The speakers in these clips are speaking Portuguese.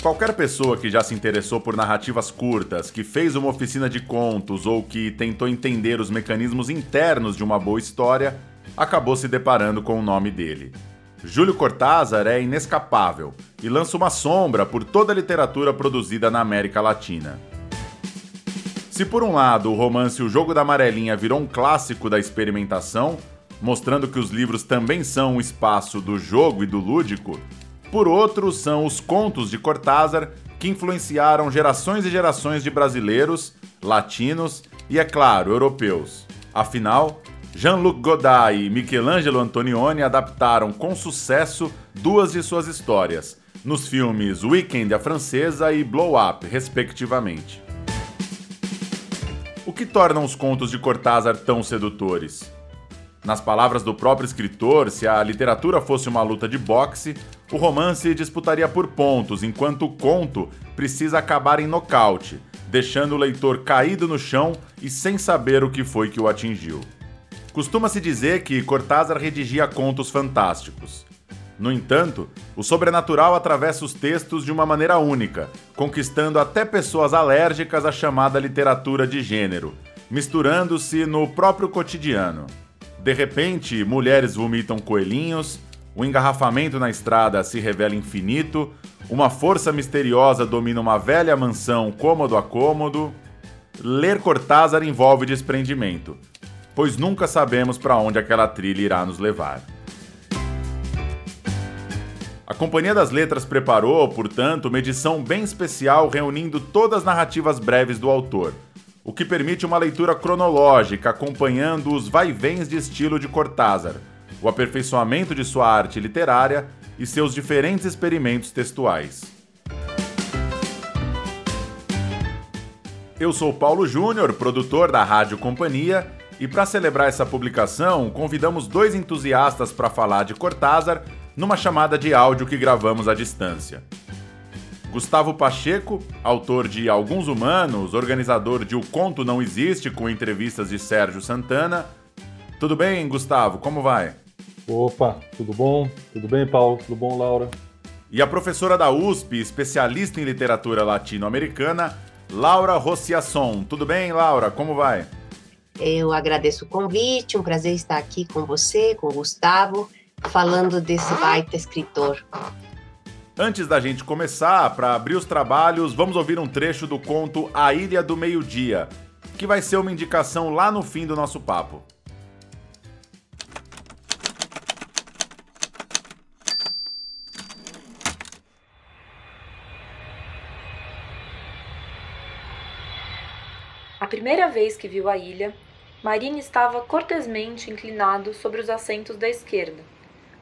Qualquer pessoa que já se interessou por narrativas curtas, que fez uma oficina de contos ou que tentou entender os mecanismos internos de uma boa história, acabou se deparando com o nome dele. Júlio Cortázar é inescapável e lança uma sombra por toda a literatura produzida na América Latina. Se por um lado o romance O Jogo da Amarelinha virou um clássico da experimentação, mostrando que os livros também são um espaço do jogo e do lúdico, por outro são os contos de Cortázar que influenciaram gerações e gerações de brasileiros, latinos e, é claro, europeus. Afinal, Jean-Luc Godard e Michelangelo Antonioni adaptaram com sucesso duas de suas histórias, nos filmes Weekend a Francesa e Blow Up, respectivamente. O que torna os contos de Cortázar tão sedutores? Nas palavras do próprio escritor, se a literatura fosse uma luta de boxe, o romance disputaria por pontos, enquanto o conto precisa acabar em nocaute, deixando o leitor caído no chão e sem saber o que foi que o atingiu. Costuma-se dizer que Cortázar redigia contos fantásticos. No entanto, o sobrenatural atravessa os textos de uma maneira única, conquistando até pessoas alérgicas à chamada literatura de gênero, misturando-se no próprio cotidiano. De repente, mulheres vomitam coelhinhos, o engarrafamento na estrada se revela infinito, uma força misteriosa domina uma velha mansão cômodo a cômodo. Ler Cortázar envolve desprendimento, pois nunca sabemos para onde aquela trilha irá nos levar. A Companhia das Letras preparou, portanto, uma edição bem especial reunindo todas as narrativas breves do autor, o que permite uma leitura cronológica acompanhando os vai-vens de estilo de Cortázar, o aperfeiçoamento de sua arte literária e seus diferentes experimentos textuais. Eu sou Paulo Júnior, produtor da Rádio Companhia, e para celebrar essa publicação, convidamos dois entusiastas para falar de Cortázar numa chamada de áudio que gravamos à distância. Gustavo Pacheco, autor de Alguns Humanos, organizador de O Conto Não Existe, com entrevistas de Sérgio Santana. Tudo bem, Gustavo? Como vai? Opa, tudo bom? Tudo bem, Paulo? Tudo bom, Laura? E a professora da USP, especialista em literatura latino-americana, Laura Rossiasson. Tudo bem, Laura? Como vai? Eu agradeço o convite, um prazer estar aqui com você, com o Gustavo, falando desse baita escritor. Antes da gente começar, para abrir os trabalhos, vamos ouvir um trecho do conto A Ilha do Meio-Dia, que vai ser uma indicação lá no fim do nosso papo. A primeira vez que viu a ilha, Marine estava cortesmente inclinado sobre os assentos da esquerda,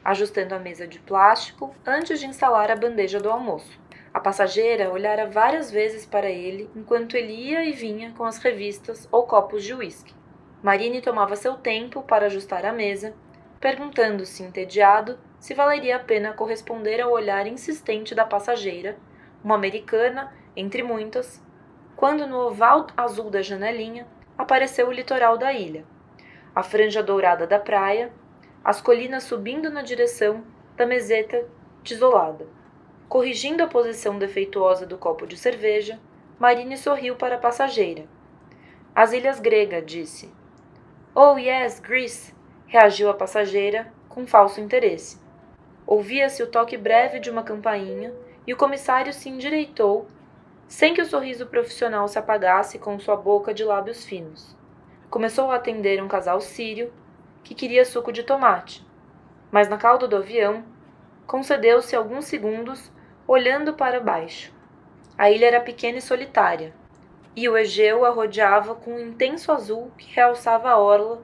ajustando a mesa de plástico antes de instalar a bandeja do almoço. A passageira olhara várias vezes para ele enquanto ele ia e vinha com as revistas ou copos de uísque. Marine tomava seu tempo para ajustar a mesa, perguntando-se, entediado, se valeria a pena corresponder ao olhar insistente da passageira, uma americana, entre muitas, quando no oval azul da janelinha apareceu o litoral da ilha, a franja dourada da praia, as colinas subindo na direção da meseta desolada. Corrigindo a posição defeituosa do copo de cerveja, Marine sorriu para a passageira. As ilhas gregas, disse. Oh, yes, Greece, reagiu a passageira com falso interesse. Ouvia-se o toque breve de uma campainha e o comissário se endireitou sem que o sorriso profissional se apagasse com sua boca de lábios finos. Começou a atender um casal sírio que queria suco de tomate, mas na cauda do avião concedeu-se alguns segundos olhando para baixo. A ilha era pequena e solitária, e o Egeu a rodeava com um intenso azul que realçava a orla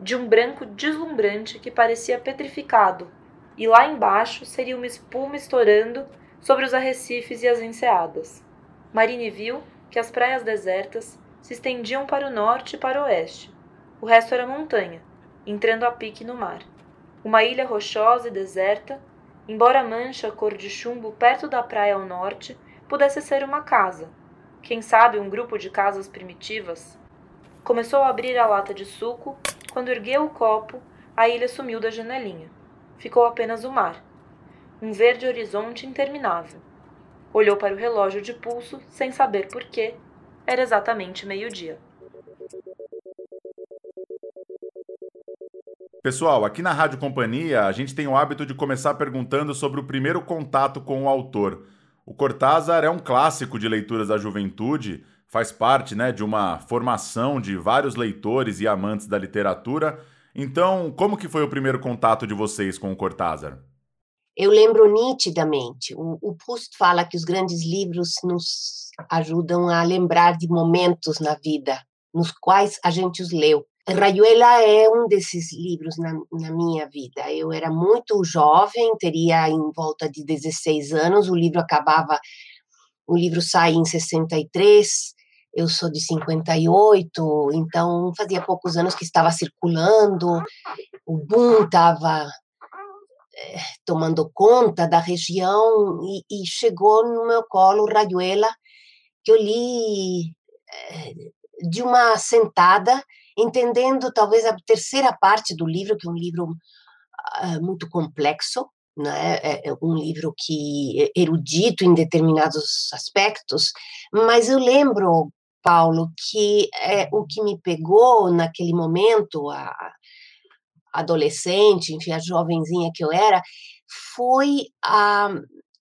de um branco deslumbrante que parecia petrificado, e lá embaixo seria uma espuma estourando sobre os arrecifes e as enseadas. Marine viu que as praias desertas se estendiam para o norte e para o oeste. O resto era montanha, entrando a pique no mar. Uma ilha rochosa e deserta, embora a mancha cor de chumbo perto da praia ao norte pudesse ser uma casa, quem sabe um grupo de casas primitivas. Começou a abrir a lata de suco, quando ergueu o copo, a ilha sumiu da janelinha. Ficou apenas o mar, um verde horizonte interminável. Olhou para o relógio de pulso sem saber por quê. Era exatamente meio-dia. Pessoal, aqui na Rádio Companhia, a gente tem o hábito de começar perguntando sobre o primeiro contato com o autor. O Cortázar é um clássico de leituras da juventude, faz parte né, de uma formação de vários leitores e amantes da literatura. Então, como que foi o primeiro contato de vocês com o Cortázar? Eu lembro nitidamente. O, o Proust fala que os grandes livros nos ajudam a lembrar de momentos na vida nos quais a gente os leu. Rayuela é um desses livros na, na, minha vida. Eu era muito jovem, teria em volta de 16 anos, o livro acabava, o livro sai em 63, eu sou de 58, então fazia poucos anos que estava circulando, o boom estava é, tomando conta da região e, e, chegou no meu colo Rayuela, que eu li é, de uma sentada, entendendo talvez a terceira parte do livro, que é um livro uh, muito complexo, né? É, é um livro que é erudito em determinados aspectos, mas eu lembro, Paulo, que é, o que me pegou naquele momento, a adolescente, enfim, a jovenzinha que eu era, foi a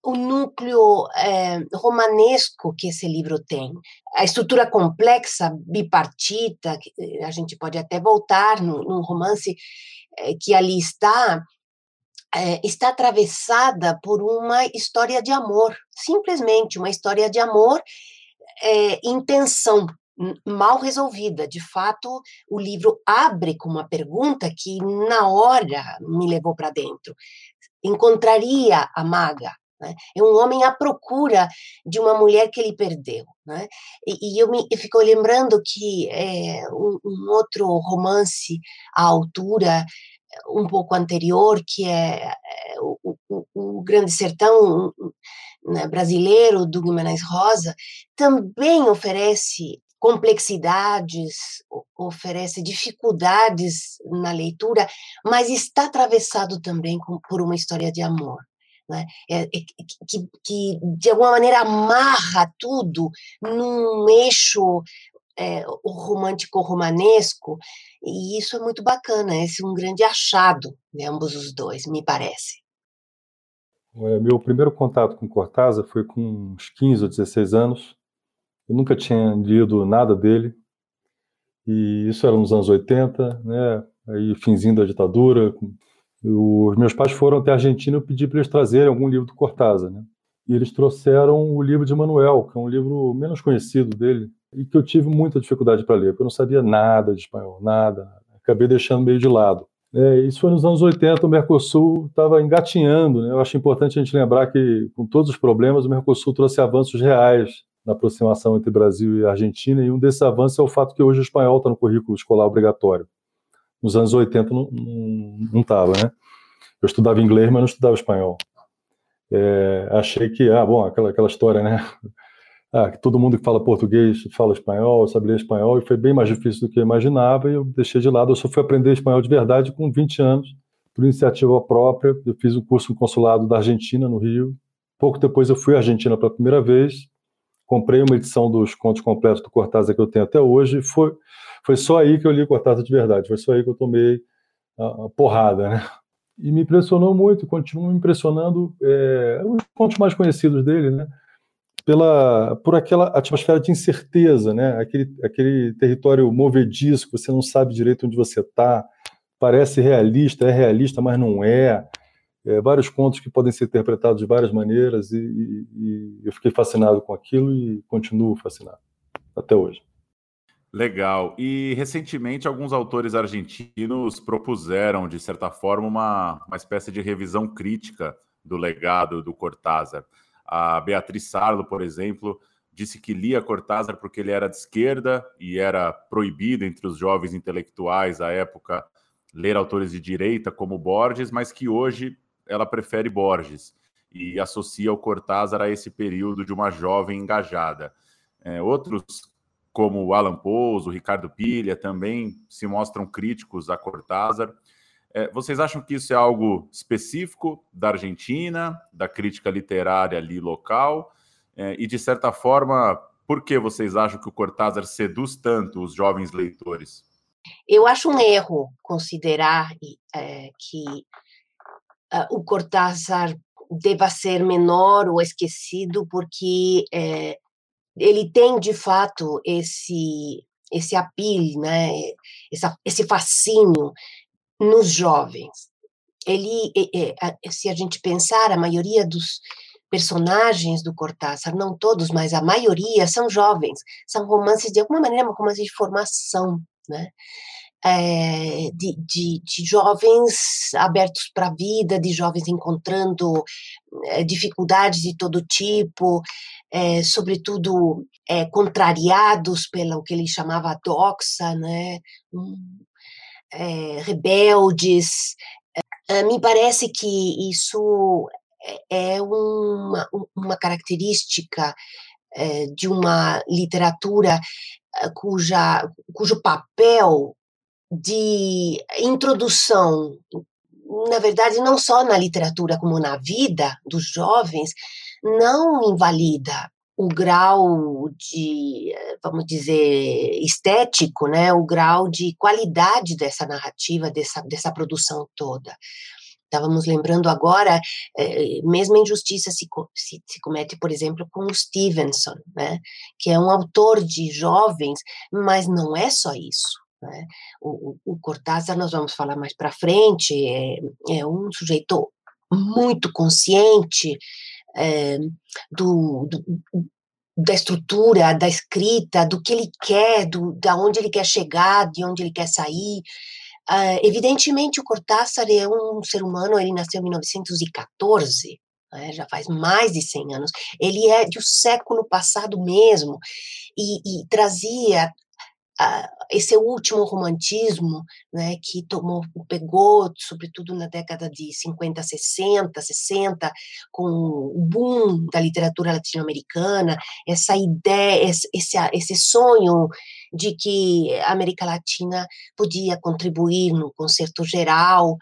o núcleo é, romanesco que esse livro tem. A estrutura complexa, bipartita, eh, a gente pode até voltar num, romance é, que ali está, é, está atravessada por uma história de amor, simplesmente uma história de amor em tensão, mal resolvida. De fato, o livro abre com uma pergunta que, na hora, me levou para dentro. Encontraria a maga né? É um homem à procura de uma mulher que ele perdeu. Né? E, e eu, me, eu fico lembrando que é, um, um, outro romance à altura, um pouco anterior, que é, é o, o, o, Grande Sertão né, brasileiro, do Guimarães Rosa, também oferece complexidades, oferece dificuldades na leitura, mas está atravessado também por uma história de amor né? É, é, que, que, de alguma maneira amarra tudo num eixo é, romântico-romanesco, e isso é muito bacana, esse é um grande achado de ambos os dois, me parece. Meu primeiro contato com Cortázar foi com uns 15 ou 16 anos. Eu nunca tinha lido nada dele. E isso era nos anos 80, né? Aí finzinho da ditadura, os meus pais foram até a Argentina e eu pedi para eles trazerem algum livro do Cortázar, né? E eles trouxeram o livro de Manuel, que é um livro menos conhecido dele e que eu tive muita dificuldade para ler, porque eu não sabia nada de espanhol, nada. Acabei deixando meio de lado. É, isso foi nos anos 80, o Mercosul estava engatinhando. Né? Eu acho importante a gente lembrar que, com todos os problemas, o Mercosul trouxe avanços reais na aproximação entre Brasil e Argentina, e um desses avanços é o fato que hoje o espanhol está no currículo escolar obrigatório nos anos 80 não estava, né? Eu estudava inglês, mas não estudava espanhol. É, achei que, ah, bom, aquela, aquela história, né? Ah, todo mundo que fala português fala espanhol, sabe ler espanhol, e foi bem mais difícil do que eu imaginava, e eu deixei de lado. Eu só fui aprender espanhol de verdade com 20 anos, por iniciativa própria. Eu fiz um curso no consulado da Argentina, no Rio. Pouco depois eu fui à Argentina pela primeira vez, comprei uma edição dos contos completos do Cortázar que eu tenho até hoje, e foi, foi só aí que eu li Cortázar de verdade, foi só aí que eu tomei a, a porrada, né? E me impressionou muito, continua me impressionando é, os pontos mais conhecidos dele, né? Pela, por aquela atmosfera de incerteza, né? Aquele, aquele território movediço, que você não sabe direito onde você está, parece realista, é realista, mas não é. é. vários contos que podem ser interpretados de várias maneiras, e, e, e eu fiquei fascinado com aquilo e continuo fascinado até hoje. Legal. E recentemente alguns autores argentinos propuseram, de certa forma, uma, uma espécie de revisão crítica do legado do Cortázar. A Beatriz Sarlo, por exemplo, disse que lia Cortázar porque ele era de esquerda e era proibido entre os jovens intelectuais à época ler autores de direita como Borges, mas que hoje ela prefere Borges e associa o Cortázar a esse período de uma jovem engajada. É, outros como o Alan Pouso, o Ricardo Pilha, também se mostram críticos a Cortázar. É, vocês acham que isso é algo específico da Argentina, da crítica literária ali local? É, e, de certa forma, por que vocês acham que o Cortázar seduz tanto os jovens leitores? Eu acho um erro considerar é, que uh, o Cortázar deva ser menor ou esquecido porque é, ele tem de fato esse esse apelo, né, essa, esse fascínio nos jovens. Ele, se a gente pensar, a maioria dos personagens do Cortázar, não todos, mas a maioria são jovens, são romances de alguma maneira, romances de formação, né? é, de, de, de, jovens abertos para a vida, de jovens encontrando é, dificuldades de todo tipo, é, sobretudo contrariados pelo que ele chamava doxa, né? rebeldes. me parece que isso é uma, uma característica de uma literatura cuja, cujo papel de introdução, na verdade, não só na literatura, como na vida dos jovens, não invalida o grau de, vamos dizer, estético, né? o grau de qualidade dessa narrativa, dessa, dessa produção toda. Estávamos lembrando agora, eh, mesmo a injustiça se, se, se, comete, por exemplo, com o Stevenson, né? que é um autor de jovens, mas não é só isso. Né? O, o, o, Cortázar, nós vamos falar mais para frente, é, é, um sujeito muito consciente do, do, da estrutura, da escrita, do que ele quer, do, da onde ele quer chegar, de onde ele quer sair. Uh, evidentemente, o Cortázar é um ser humano, ele nasceu em 1914, né, já faz mais de 100 anos. Ele é do século passado mesmo e, e trazia esse último romantismo, né, que tomou, pegou, sobretudo na década de 50, 60, 60, com o boom da literatura latino-americana, essa ideia, esse, esse sonho de que a América Latina podia contribuir no concerto geral,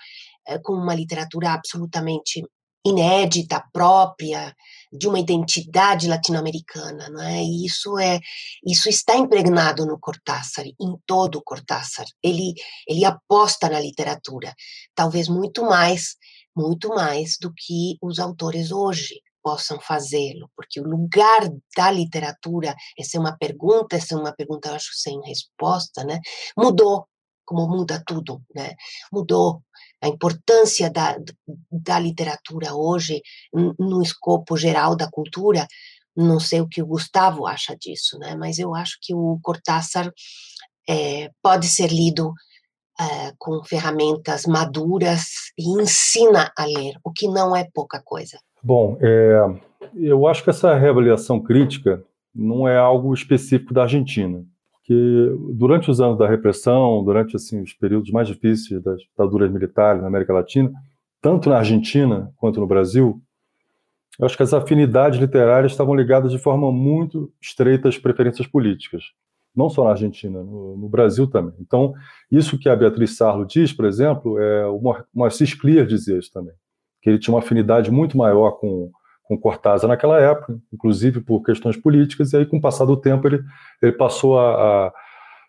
eh, com uma literatura absolutamente inédita, própria, de uma identidade latino-americana, não é? E isso é isso está impregnado no Cortázar, em todo o Cortázar. Ele ele aposta na literatura, talvez muito mais, muito mais do que os autores hoje possam fazê-lo, porque o lugar da literatura, essa é uma pergunta, essa é uma pergunta, eu acho, sem resposta, né? Mudou, como muda tudo, né? Mudou a importância da, da literatura hoje no escopo geral da cultura, não sei o que o Gustavo acha disso, né? mas eu acho que o Cortázar é, pode ser lido é, com ferramentas maduras e ensina a ler, o que não é pouca coisa. Bom, é, eu acho que essa reavaliação crítica não é algo específico da Argentina que durante os anos da repressão, durante assim, os períodos mais difíceis das ditaduras militares na América Latina, tanto na Argentina quanto no Brasil, eu acho que as afinidades literárias estavam ligadas de forma muito estreita às preferências políticas, não só na Argentina, no, no Brasil também. Então, isso que a Beatriz Sarlo diz, por exemplo, é o Moacir Clear dizia isso também, que ele tinha uma afinidade muito maior com com Cortázar naquela época, inclusive por questões políticas, e aí com o passar do tempo ele, ele passou a, a,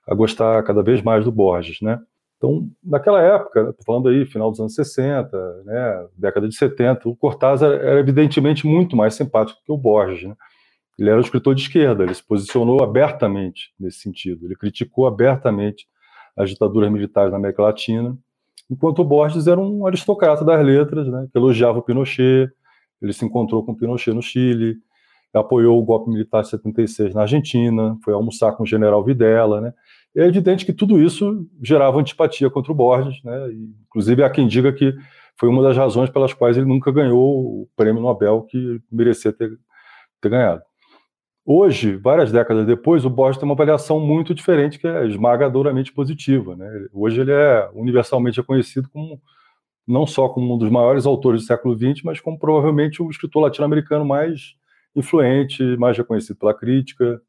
a gostar cada vez mais do Borges, né? Então, naquela época, falando aí, final dos anos 60, né, década de 70, o Cortázar era evidentemente muito mais simpático que o Borges, né? Ele era um escritor de esquerda, ele se posicionou abertamente nesse sentido, ele criticou abertamente as ditaduras militares na América Latina, enquanto o Borges era um aristocrata das letras, né, que elogiava o Pinochet, ele se encontrou com Pinochet no Chile, apoiou o golpe militar de 76 na Argentina, foi almoçar com o general Videla, né? É evidente que tudo isso gerava antipatia contra o Borges, né? Inclusive há quem diga que foi uma das razões pelas quais ele nunca ganhou o prêmio Nobel que merecia ter, ter ganhado. Hoje, várias décadas depois, o Borges tem uma avaliação muito diferente, que é esmagadoramente positiva. Né? Hoje ele é universalmente reconhecido como não só como um dos maiores autores do século XX, mas como provavelmente o escritor latino-americano mais influente, mais reconhecido pela crítica.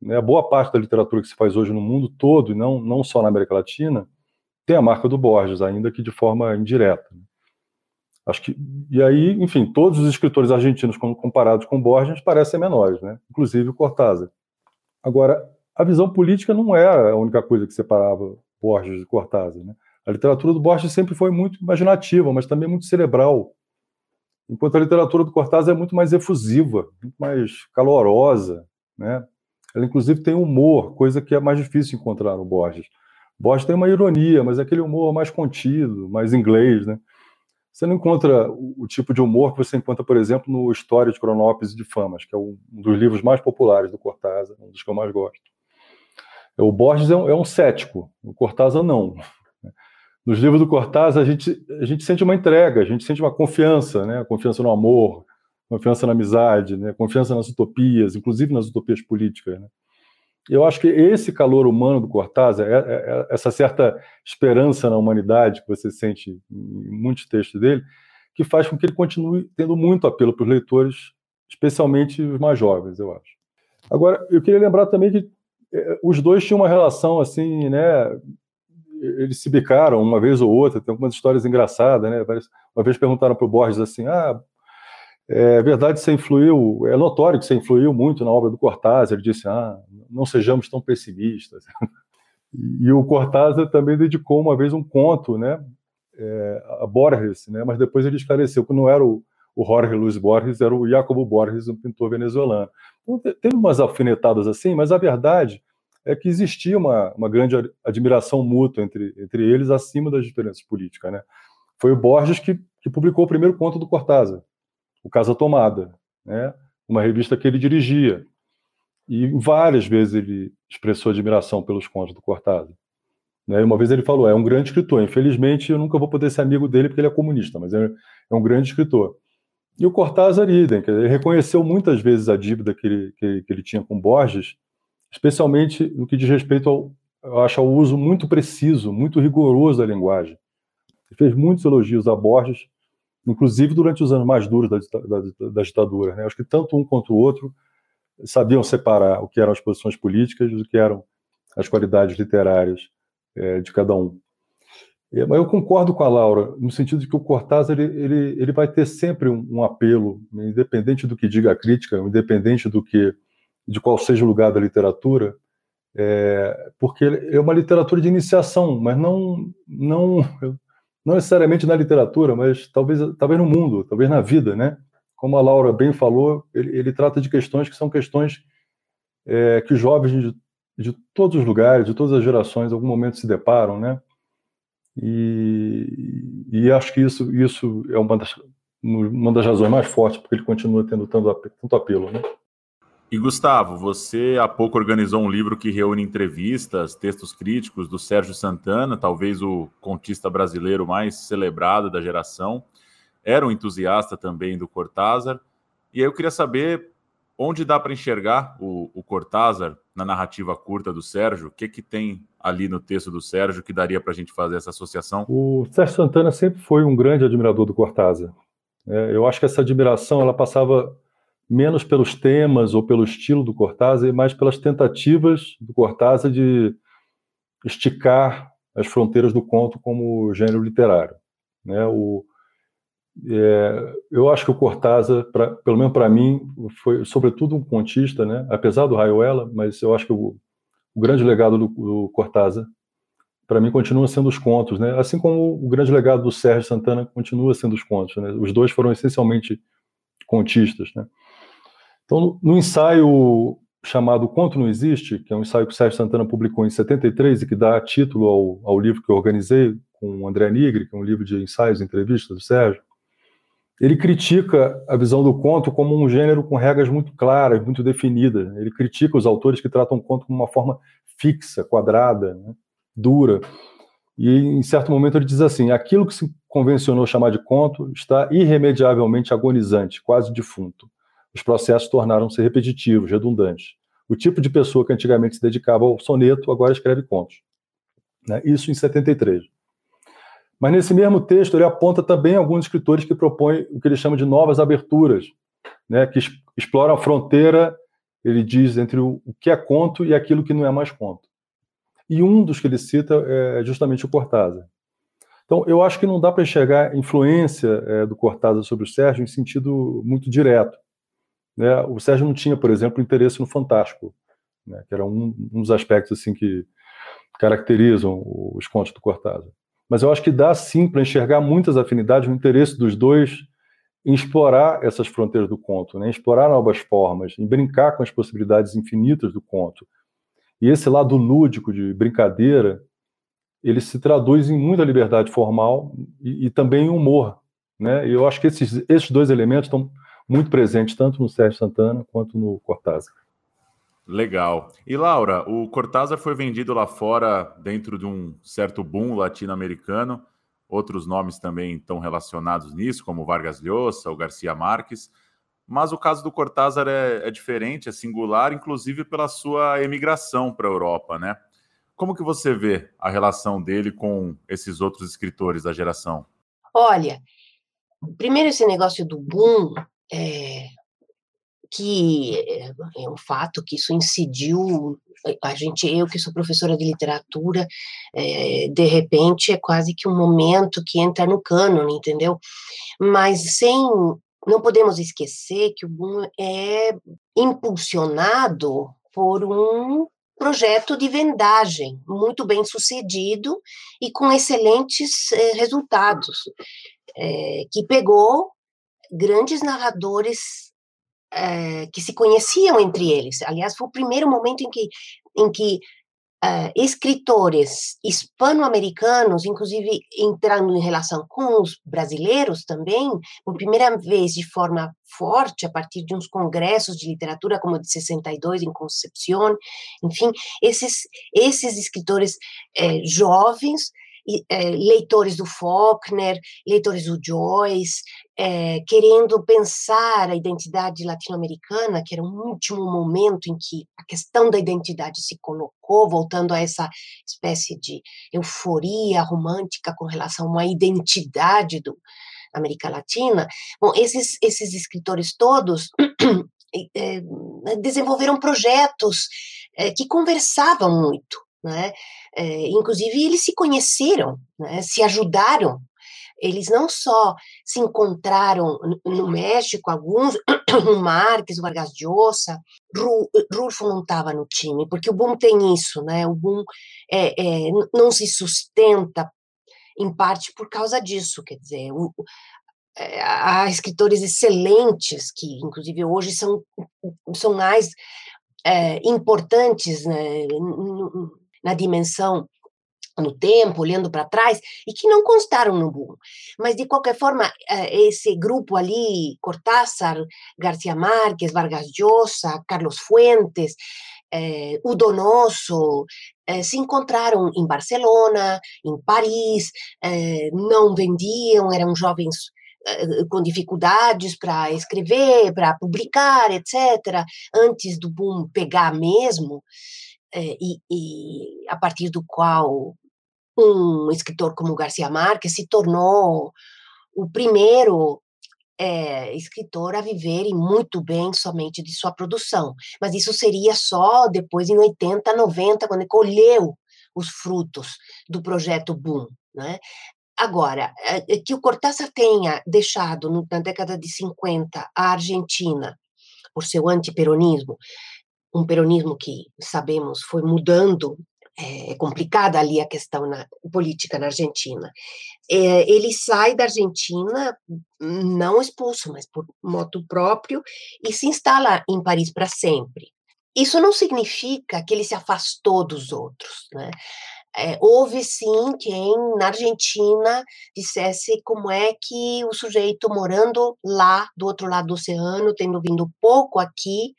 Né? A boa parte da literatura que se faz hoje no mundo todo, e não, não só na América Latina, tem a marca do Borges, ainda que de forma indireta. Acho que e aí, enfim, todos os escritores argentinos comparados com Borges parecem menores, né? Inclusive o Cortázar. Agora, a visão política não era a única coisa que separava Borges de Cortázar, né? A literatura do Borges sempre foi muito imaginativa, mas também muito cerebral. Enquanto a literatura do Cortázar é muito mais efusiva, muito mais calorosa, né? Ela inclusive tem humor, coisa que é mais difícil encontrar no Borges. Borges tem uma ironia, mas é aquele humor mais contido, mais inglês, né? Você não encontra o, tipo de humor que você encontra, por exemplo, no História de Cronópise de Famas, que é um dos livros mais populares do Cortázar, um dos que eu mais gosto. O Borges é um, é um cético, o Cortázar não. Nos livros do Cortázar, a gente, a gente sente uma entrega, a gente sente uma confiança, né? confiança no amor, confiança na amizade, né? confiança nas utopias, inclusive nas utopias políticas. Né? Eu acho que esse calor humano do Cortázar, é, é, é, essa certa esperança na humanidade que você sente em muitos textos dele, que faz com que ele continue tendo muito apelo para os leitores, especialmente os mais jovens, eu acho. Agora, eu queria lembrar também que é, os dois tinham uma relação assim, né? Eles se bicaram uma vez ou outra, tem algumas histórias engraçadas, né? Uma vez perguntaram para o Borges assim: ah, é verdade que você influiu, é notório que você influiu muito na obra do Cortázar. Ele disse: ah, não sejamos tão pessimistas. E o Cortázar também dedicou uma vez um conto, né, é, a Borges, né, mas depois ele esclareceu que não era o, o Jorge Luiz Borges, era o Jacobo Borges, um pintor venezuelano. Então, teve umas alfinetadas assim, mas a verdade é que existia uma, uma grande admiração mútua entre, entre eles, acima das diferenças políticas. Né? Foi o Borges que, que publicou o primeiro conto do Cortázar, o Casa Tomada, né? uma revista que ele dirigia. E várias vezes ele expressou admiração pelos contos do Cortázar. Né? Uma vez ele falou: é um grande escritor. Infelizmente, eu nunca vou poder ser amigo dele porque ele é comunista, mas é, é um grande escritor. E o Cortázar, idem, ele reconheceu muitas vezes a dívida que ele, que, que ele tinha com Borges, especialmente no que diz respeito ao, eu acho, ao uso muito preciso, muito rigoroso da linguagem. Ele fez muitos elogios a Borges, inclusive durante os anos mais duros da, da, da ditadura. Né? Acho que tanto um quanto o outro sabiam separar o que eram as posições políticas do que eram as qualidades literárias é, de cada um. É, mas eu concordo com a Laura, no sentido de que o Cortázar ele, ele, ele vai ter sempre um, um, apelo, independente do que diga a crítica, independente do que de qual seja o lugar da literatura, é, porque é uma literatura de iniciação, mas não, não, não necessariamente na literatura, mas talvez, talvez no mundo, talvez na vida, né? como a Laura bem falou, ele, ele trata de questões que são questões é, que jovens de, de, todos os lugares, de todas as gerações, em algum momento se deparam, né? E, e acho que isso, isso é uma das, uma das razões mais fortes porque ele continua tendo tanto, tanto apelo, né? E Gustavo, você há pouco organizou um livro que reúne entrevistas, textos críticos do Sérgio Santana, talvez o contista brasileiro mais celebrado da geração era um entusiasta também do Cortázar. E aí eu queria saber onde dá para enxergar o, o, Cortázar na narrativa curta do Sérgio. O que, que tem ali no texto do Sérgio que daria para a gente fazer essa associação? O Sérgio Santana sempre foi um grande admirador do Cortázar. É, eu acho que essa admiração ela passava menos pelos temas ou pelo estilo do Cortázar, e mais pelas tentativas do Cortázar de esticar as fronteiras do conto como gênero literário. Né? O, é, eu acho que o Cortázar, pra, pelo menos para mim, foi sobretudo um contista, né? apesar do Rayuela, mas eu acho que o, o grande legado do, do Cortázar, para mim, continua sendo os contos, né? assim como o grande legado do Sérgio Santana continua sendo os contos. Né? Os dois foram essencialmente contistas. Né? Então, no ensaio chamado Conto Não Existe, que é um ensaio que o Sérgio Santana publicou em 73 e que dá título ao, ao livro que eu organizei com o André Nigri, que é um livro de ensaios e entrevistas do Sérgio, ele critica a visão do conto como um gênero com regras muito claras, muito definidas. Ele critica os autores que tratam o conto como uma forma fixa, quadrada, né, dura. E em certo momento ele diz assim: aquilo que se convencionou chamar de conto está irremediavelmente agonizante, quase defunto. Os processos tornaram-se repetitivos, redundantes. O tipo de pessoa que antigamente se dedicava ao soneto agora escreve contos. Né? Isso em 73. Mas nesse mesmo texto ele aponta também alguns escritores que propõem o que ele chama de novas aberturas, né, que exploram a fronteira, ele diz, entre o, que é conto e aquilo que não é mais conto. E um dos que ele cita é justamente o Cortázar. Então, eu acho que não dá para enxergar influência é, do Cortázar sobre o Sérgio em sentido muito direto. Né? O Sérgio não tinha, por exemplo, interesse no fantástico, né? que era um, um dos aspectos assim que caracterizam os contos do Cortázar. Mas eu acho que dá sim para enxergar muitas afinidades, o interesse dos dois em explorar essas fronteiras do conto, né? em explorar novas formas, em brincar com as possibilidades infinitas do conto. E esse lado lúdico de brincadeira, ele se traduz em muita liberdade formal e, e também em humor. Né? E eu acho que esses, esses dois elementos estão muito presentes tanto no Sérgio Santana quanto no Cortázar. Legal. E Laura, o Cortázar foi vendido lá fora dentro de um certo boom latino-americano. Outros nomes também estão relacionados nisso, como Vargas Llosa, o Garcia Marques. Mas o caso do Cortázar é, é diferente, é singular, inclusive pela sua emigração para a Europa, né? Como que você vê a relação dele com esses outros escritores da geração? Olha, primeiro esse negócio do boom, é, que é, é um fato que isso incidiu a gente eu que sou professora de literatura é, de repente é quase que um momento que entra no cânone entendeu? Mas sem não podemos esquecer que o boom é impulsionado por um projeto de vendagem muito bem sucedido e com excelentes eh, resultados eh, que pegou grandes narradores é, que se conheciam entre eles. Aliás, foi o primeiro momento em que, em que uh, escritores hispano-americanos, inclusive entrando em relação com os brasileiros também, por primeira vez de forma forte, a partir de uns congressos de literatura, como o de 62 em Concepción, enfim, esses, esses escritores eh, jovens é, leitores do Faulkner, leitores do Joyce, é, querendo pensar a identidade latino-americana, que era um último momento em que a questão da identidade se colocou, voltando a essa espécie de euforia romântica com relação à identidade do América Latina. Bom, esses, esses escritores todos é, desenvolveram projetos que conversavam muito né? É, inclusive, eles se conheceram, né? se ajudaram. Eles não só se encontraram no México, alguns, o Marques, o Vargas Llosa, Rulfo não estava no time, porque o Boom tem isso, né? O Boom é, é, não se sustenta, em parte por causa disso, quer dizer, o, é, há escritores excelentes que, inclusive, hoje são, são mais é, importantes né, na dimensão no tempo, olhando para trás, e que não constaram no boom. Mas, de qualquer forma, eh, esse grupo ali, Cortázar, Garcia Marques, Vargas Llosa, Carlos Fuentes, eh, o Donoso, eh, se encontraram em Barcelona, em Paris, eh, não vendiam, eram jovens eh, com dificuldades para escrever, para publicar, etc., antes do boom pegar mesmo, é, e, e, a partir do qual um escritor como Garcia Marques se tornou o primeiro é, escritor a viver muito bem somente de sua produção. Mas isso seria só depois, em 80, 90, quando ele colheu os frutos do projeto Boom. Né? Agora, é, que o Cortázar tenha deixado na década de 50 a Argentina por seu antiperonismo um peronismo que sabemos foi mudando é complicada ali a questão na, política na Argentina. É, ele sai da Argentina, não expulso, mas por moto próprio, e se instala em Paris para sempre. Isso não significa que ele se afastou dos outros, né? É, houve sim quem na Argentina dissesse como é que o sujeito morando lá do outro lado do oceano, tendo vindo pouco aqui,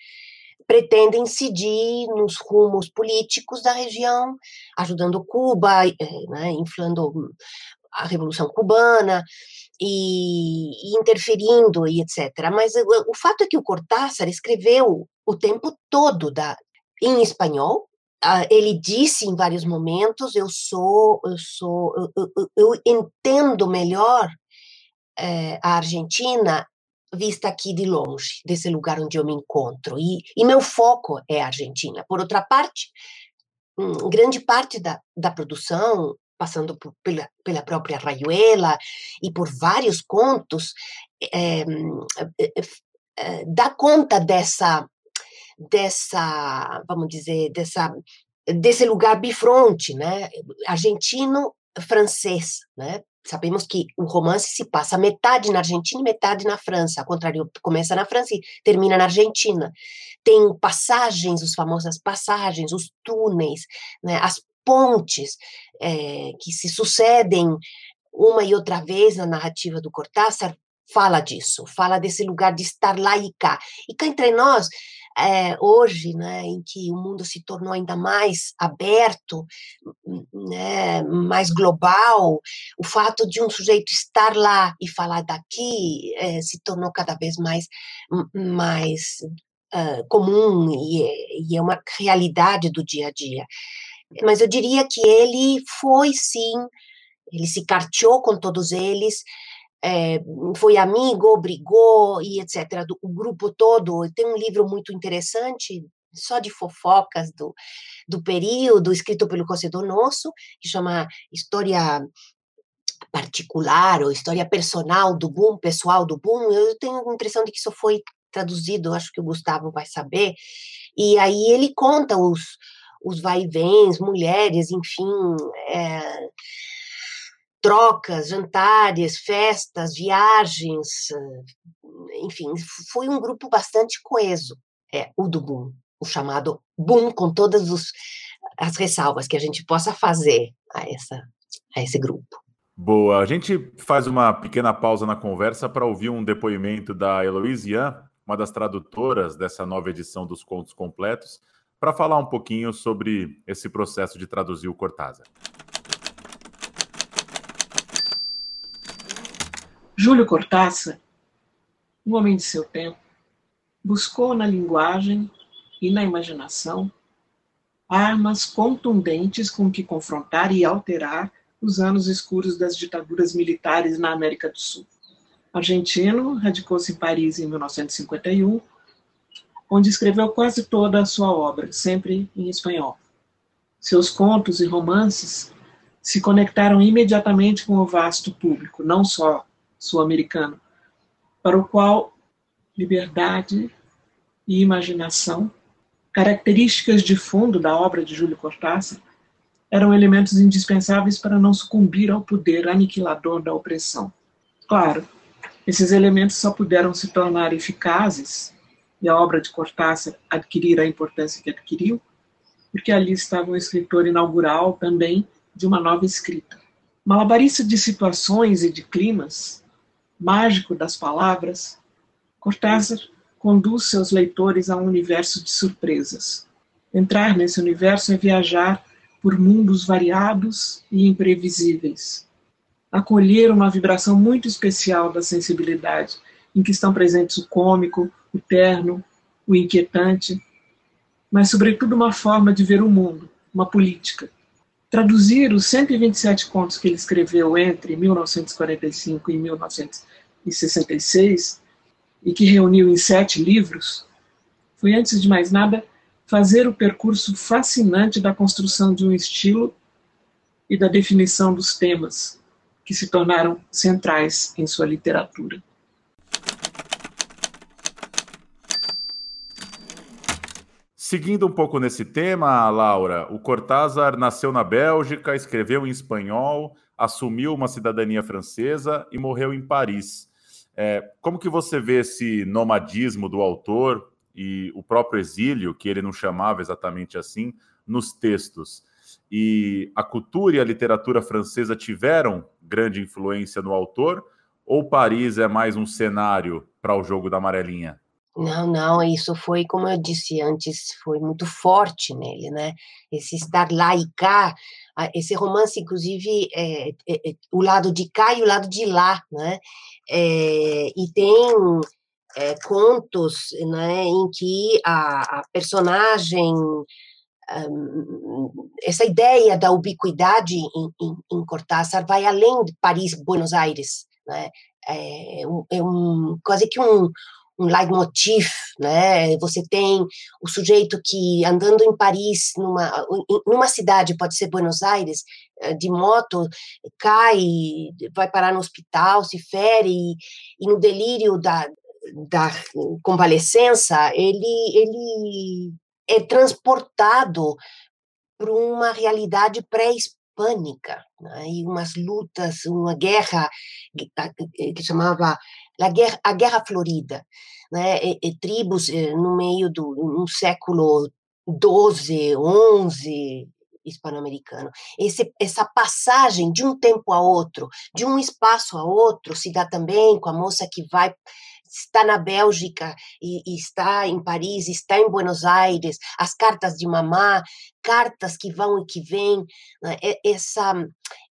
pretende incidir nos rumos políticos da região, ajudando Cuba, eh, né, inflando a Revolução Cubana e, e interferindo e etc. Mas o, o, fato é que o Cortázar escreveu o tempo todo da, em espanhol. Uh, ele disse em vários momentos: eu sou, eu sou, eu, eu, eu entendo melhor eh, a Argentina vista aqui de longe, desse lugar onde eu me encontro. E, e meu foco é a Argentina. Por outra parte, grande parte da, da produção passando por, pela, pela própria Rayuela e por vários contos, é, é, dá conta dessa, dessa, vamos dizer, dessa, desse lugar bifronte, né? Argentino-francês, né? Sabemos que o romance se passa metade na Argentina e metade na França, ao contrário, começa na França e termina na Argentina. Tem passagens, as famosas passagens, os túneis, né, as pontes é, que se sucedem uma e outra vez na narrativa do Cortázar, fala disso, fala desse lugar de estar lá e cá. E cá entre nós, é, hoje, né, em que o mundo se tornou ainda mais aberto, né, mais global, o fato de um sujeito estar lá e falar daqui é, se tornou cada vez mais, mais uh, comum e, e é uma realidade do dia a dia. Mas eu diria que ele foi sim, ele se carteou com todos eles, é, foi amigo, brigou e etc. Do, o grupo todo. Tem um livro muito interessante, só de fofocas do, do período, escrito pelo José Donoso, que chama História Particular ou História Personal do Boom, Pessoal do Boom. Eu tenho a impressão de que isso foi traduzido, acho que o Gustavo vai saber. E aí ele conta os, os vai-vens, mulheres, enfim. É, trocas, jantares, festas, viagens, enfim, foi um grupo bastante coeso, é, o do Boom, o chamado Boom, com todas os, as ressalvas que a gente possa fazer a, essa, a esse grupo. Boa, a gente faz uma pequena pausa na conversa para ouvir um depoimento da Heloise Ian, uma das tradutoras dessa nova edição dos Contos Completos, para falar um pouquinho sobre esse processo de traduzir o Cortázar. Júlio Cortázar, um homem de seu tempo, buscou na linguagem e na imaginação armas contundentes com que confrontar e alterar os anos escuros das ditaduras militares na América do Sul. Argentino, radicou-se em Paris em 1951, onde escreveu quase toda a sua obra, sempre em espanhol. Seus contos e romances se conectaram imediatamente com o vasto público, não só sul-americano, para o qual liberdade e imaginação, características de fundo da obra de Júlio Cortázar, eram elementos indispensáveis para não sucumbir ao poder aniquilador da opressão. Claro, esses elementos só puderam se tornar eficazes e a obra de Cortázar adquirir a importância que adquiriu, porque ali estava um escritor inaugural também de uma nova escrita. Malabarista de situações e de climas, mágico das palavras, Cortázar conduz seus leitores a um universo de surpresas. Entrar nesse universo é viajar por mundos variados e imprevisíveis. Acolher uma vibração muito especial da sensibilidade, em que estão presentes o cômico, o terno, o inquietante, mas, sobretudo, uma forma de ver o mundo, uma política. Traduzir os 127 contos que ele escreveu entre 1945 e 1950 1966, e que reuniu em sete livros, foi, antes de mais nada, fazer o percurso fascinante da construção de um estilo e da definição dos temas que se tornaram centrais em sua literatura. Seguindo um pouco nesse tema, Laura, o Cortázar nasceu na Bélgica, escreveu em espanhol, assumiu uma cidadania francesa e morreu em Paris. É, como que você vê esse nomadismo do autor e o próprio exílio, que ele não chamava exatamente assim, nos textos? E a cultura e a literatura francesa tiveram grande influência no autor? Ou Paris é mais um cenário para o jogo da amarelinha? Não, não, isso foi, como eu disse antes, foi muito forte nele, né? Esse estar lá e cá, esse romance, inclusive, é, é, é, o lado de cá e o lado de lá, né? É, e tem é, contos né, em que a, a personagem essa ideia da ubiquidade em, em, em, Cortázar vai além de Paris, Buenos Aires, né? É, um, é um, quase que um, um leitmotiv, né? Você tem o sujeito que andando em Paris, numa, numa cidade, pode ser Buenos Aires, eh, de moto, cai, vai parar no hospital, se fere, e, e no delírio da, da convalescença, ele, ele é transportado para uma realidade pré-hispânica, né? e umas lutas, uma guerra que chamava a guerra, a guerra florida, né? E, e tribos eh, no meio do no século 12, 11 hispano-americano. essa passagem de um tempo a outro, de um espaço a outro, se dá também com a moça que vai está na Bélgica e, e, está em Paris, está em Buenos Aires, as cartas de mamá, cartas que vão e que vêm, né? essa,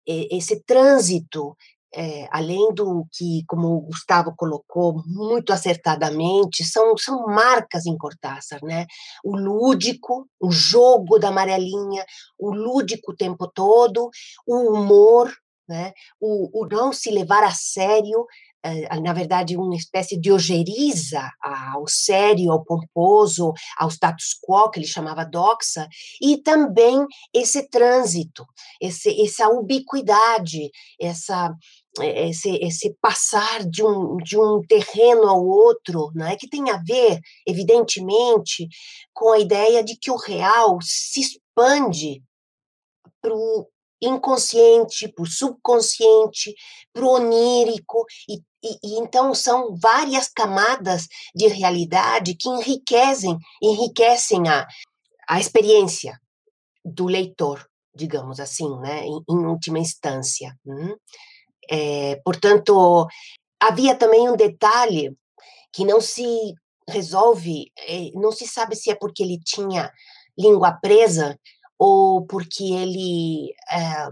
esse trânsito é, além do que, como o Gustavo colocou muito acertadamente, são, são marcas em Cortázar, né? O lúdico, o jogo da amarelinha, o lúdico o tempo todo, o humor, né? o, o não se levar a sério, na verdade, uma espécie de ojeriza ao sério, ao pomposo, ao status quo, que ele chamava doxa, e também esse trânsito, esse, essa ubiquidade, essa, eh, esse, esse passar de um, de um terreno ao outro, né, que tem a ver, evidentemente, com a ideia de que o real se expande para o inconsciente, para o subconsciente, para o onírico, e, e, e, então são várias camadas de realidade que enriquecem, enriquecem a, a experiência do leitor, digamos assim, né, em, em última instância. Hum? É, portanto, havia também um detalhe que não se resolve, é, não se sabe se é porque ele tinha língua presa ou porque ele, é,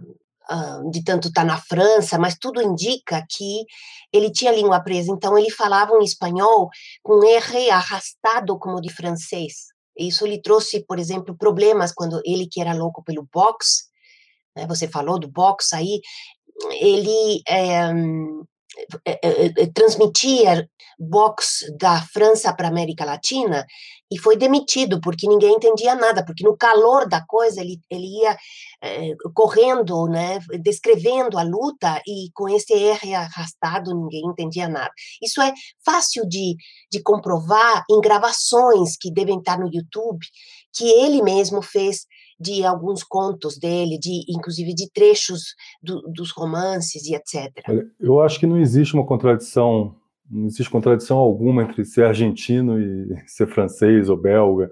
de tanto estar tá na França, mas tudo indica que ele tinha língua presa, então ele falava um espanhol com R arrastado como de francês. Isso lhe trouxe, por exemplo, problemas quando ele que era louco pelo boxe, né, você falou do boxe aí, ele é, é, transmitia box da França para a América Latina e foi demitido porque ninguém entendia nada, porque no calor da coisa ele, ele ia é, correndo, né, descrevendo a luta e com esse R arrastado ninguém entendia nada. Isso é fácil de, de comprovar em gravações que devem estar no YouTube, que ele mesmo fez de alguns contos dele, de inclusive de trechos do, dos romances e etc. Olha, eu acho que não existe uma contradição, não existe contradição alguma entre ser argentino e ser francês ou belga.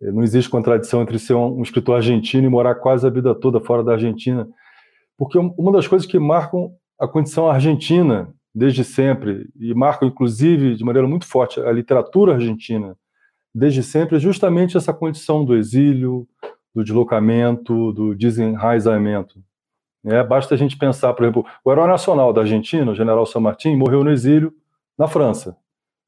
Eh, não existe contradição entre ser um escritor argentino e morar quase a vida toda fora da Argentina, porque uma das coisas que marcam a condição argentina desde sempre e marcam inclusive de maneira muito forte a literatura argentina desde sempre é justamente essa condição do exílio, do deslocamento, do desenraizamento. É, basta a gente pensar, por exemplo, o herói nacional da Argentina, o general San Martín, morreu no exílio na França.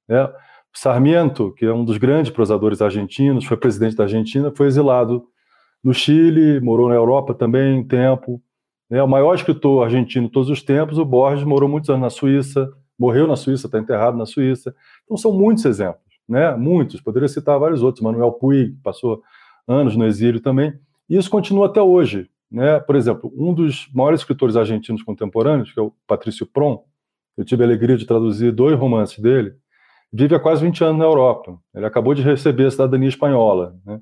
É, Sarmiento, que é um dos grandes prosadores argentinos, foi presidente da Argentina, foi exilado no Chile, morou na Europa também um tempo. É, o maior escritor argentino de todos os tempos, o Borges, morou muitos anos na Suíça, morreu na Suíça, está enterrado na Suíça. Então são muitos exemplos, né? Muitos. Poderia citar vários outros. Manuel Puig, passou anos no exílio também, e isso continua até hoje. Né? Por exemplo, um dos maiores escritores argentinos contemporâneos, que é o Patrício Pron, eu tive a alegria de traduzir dois romances dele, vive há quase 20 anos na Europa. Ele acabou de receber a cidadania espanhola. Né?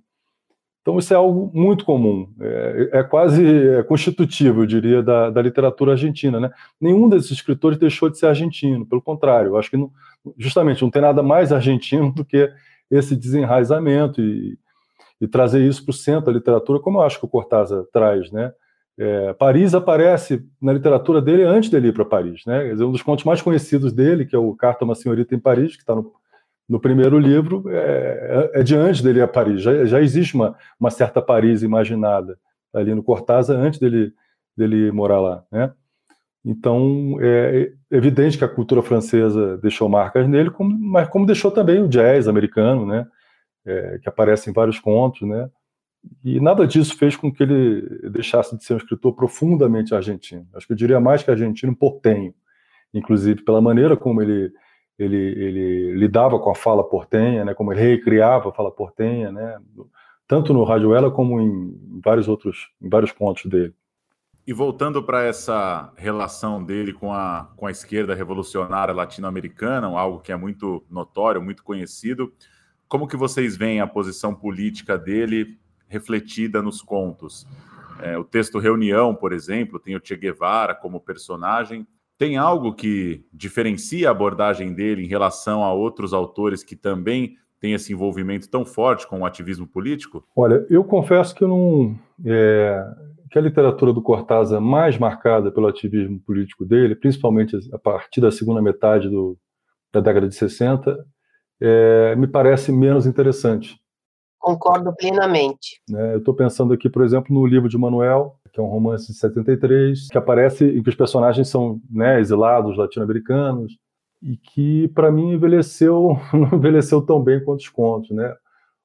Então, isso é algo muito comum, é, é quase é constitutivo, eu diria, da, da, literatura argentina. Né? Nenhum desses escritores deixou de ser argentino, pelo contrário, acho que não, justamente não tem nada mais argentino do que esse desenraizamento e, e trazer isso para o centro da literatura, como eu acho que o Cortázar traz, né? É, Paris aparece na literatura dele antes dele ir para Paris, né? Dizer, um dos contos mais conhecidos dele, que é o Carta a uma Senhorita em Paris, que está no, no, primeiro livro, é, é, é, de antes dele ir a Paris. Já, já existe uma, uma certa Paris imaginada ali no Cortázar antes dele, dele morar lá, né? Então, é evidente que a cultura francesa deixou marcas nele, como, mas como deixou também o jazz americano, né? é, que aparece em vários contos, né? E nada disso fez com que ele deixasse de ser um escritor profundamente argentino. Acho que eu diria mais que argentino portenho, inclusive pela maneira como ele ele, ele lidava com a fala portenha, né, como ele recriava a fala portenha, né, tanto no Radioela como em vários outros, em vários pontos dele. E voltando para essa relação dele com a, com a esquerda revolucionária latino-americana, algo que é muito notório, muito conhecido, como que vocês veem a posição política dele refletida nos contos? É, o texto Reunião, por exemplo, tem o Che Guevara como personagem. Tem algo que diferencia a abordagem dele em relação a outros autores que também têm esse envolvimento tão forte com o ativismo político? Olha, eu confesso que não. É, que a literatura do Cortázar mais marcada pelo ativismo político dele, principalmente a partir da segunda metade do, da década de 60, é, me parece menos interessante. Concordo plenamente. É, eu estou pensando aqui, por exemplo, no livro de Manuel, que é um romance de 73, que aparece em que os personagens são né, exilados latino-americanos e que, para mim, envelheceu não envelheceu tão bem quanto os contos. Né?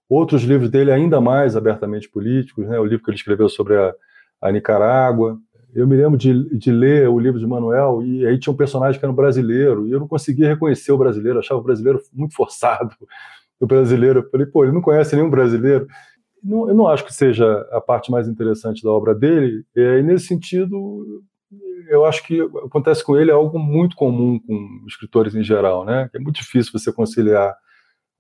Outros livros dele, ainda mais abertamente políticos, né? o livro que ele escreveu sobre a a Nicarágua. Eu me lembro de, de ler o livro de Manuel e aí tinha um personagem que era um brasileiro e eu não conseguia reconhecer o brasileiro, achava o brasileiro muito forçado. O brasileiro, eu falei, pô, ele não conhece nenhum brasileiro. Não, eu não acho que seja a parte mais interessante da obra dele, e nesse sentido, eu acho que acontece com ele é algo muito comum com escritores em geral, né? É muito difícil você conciliar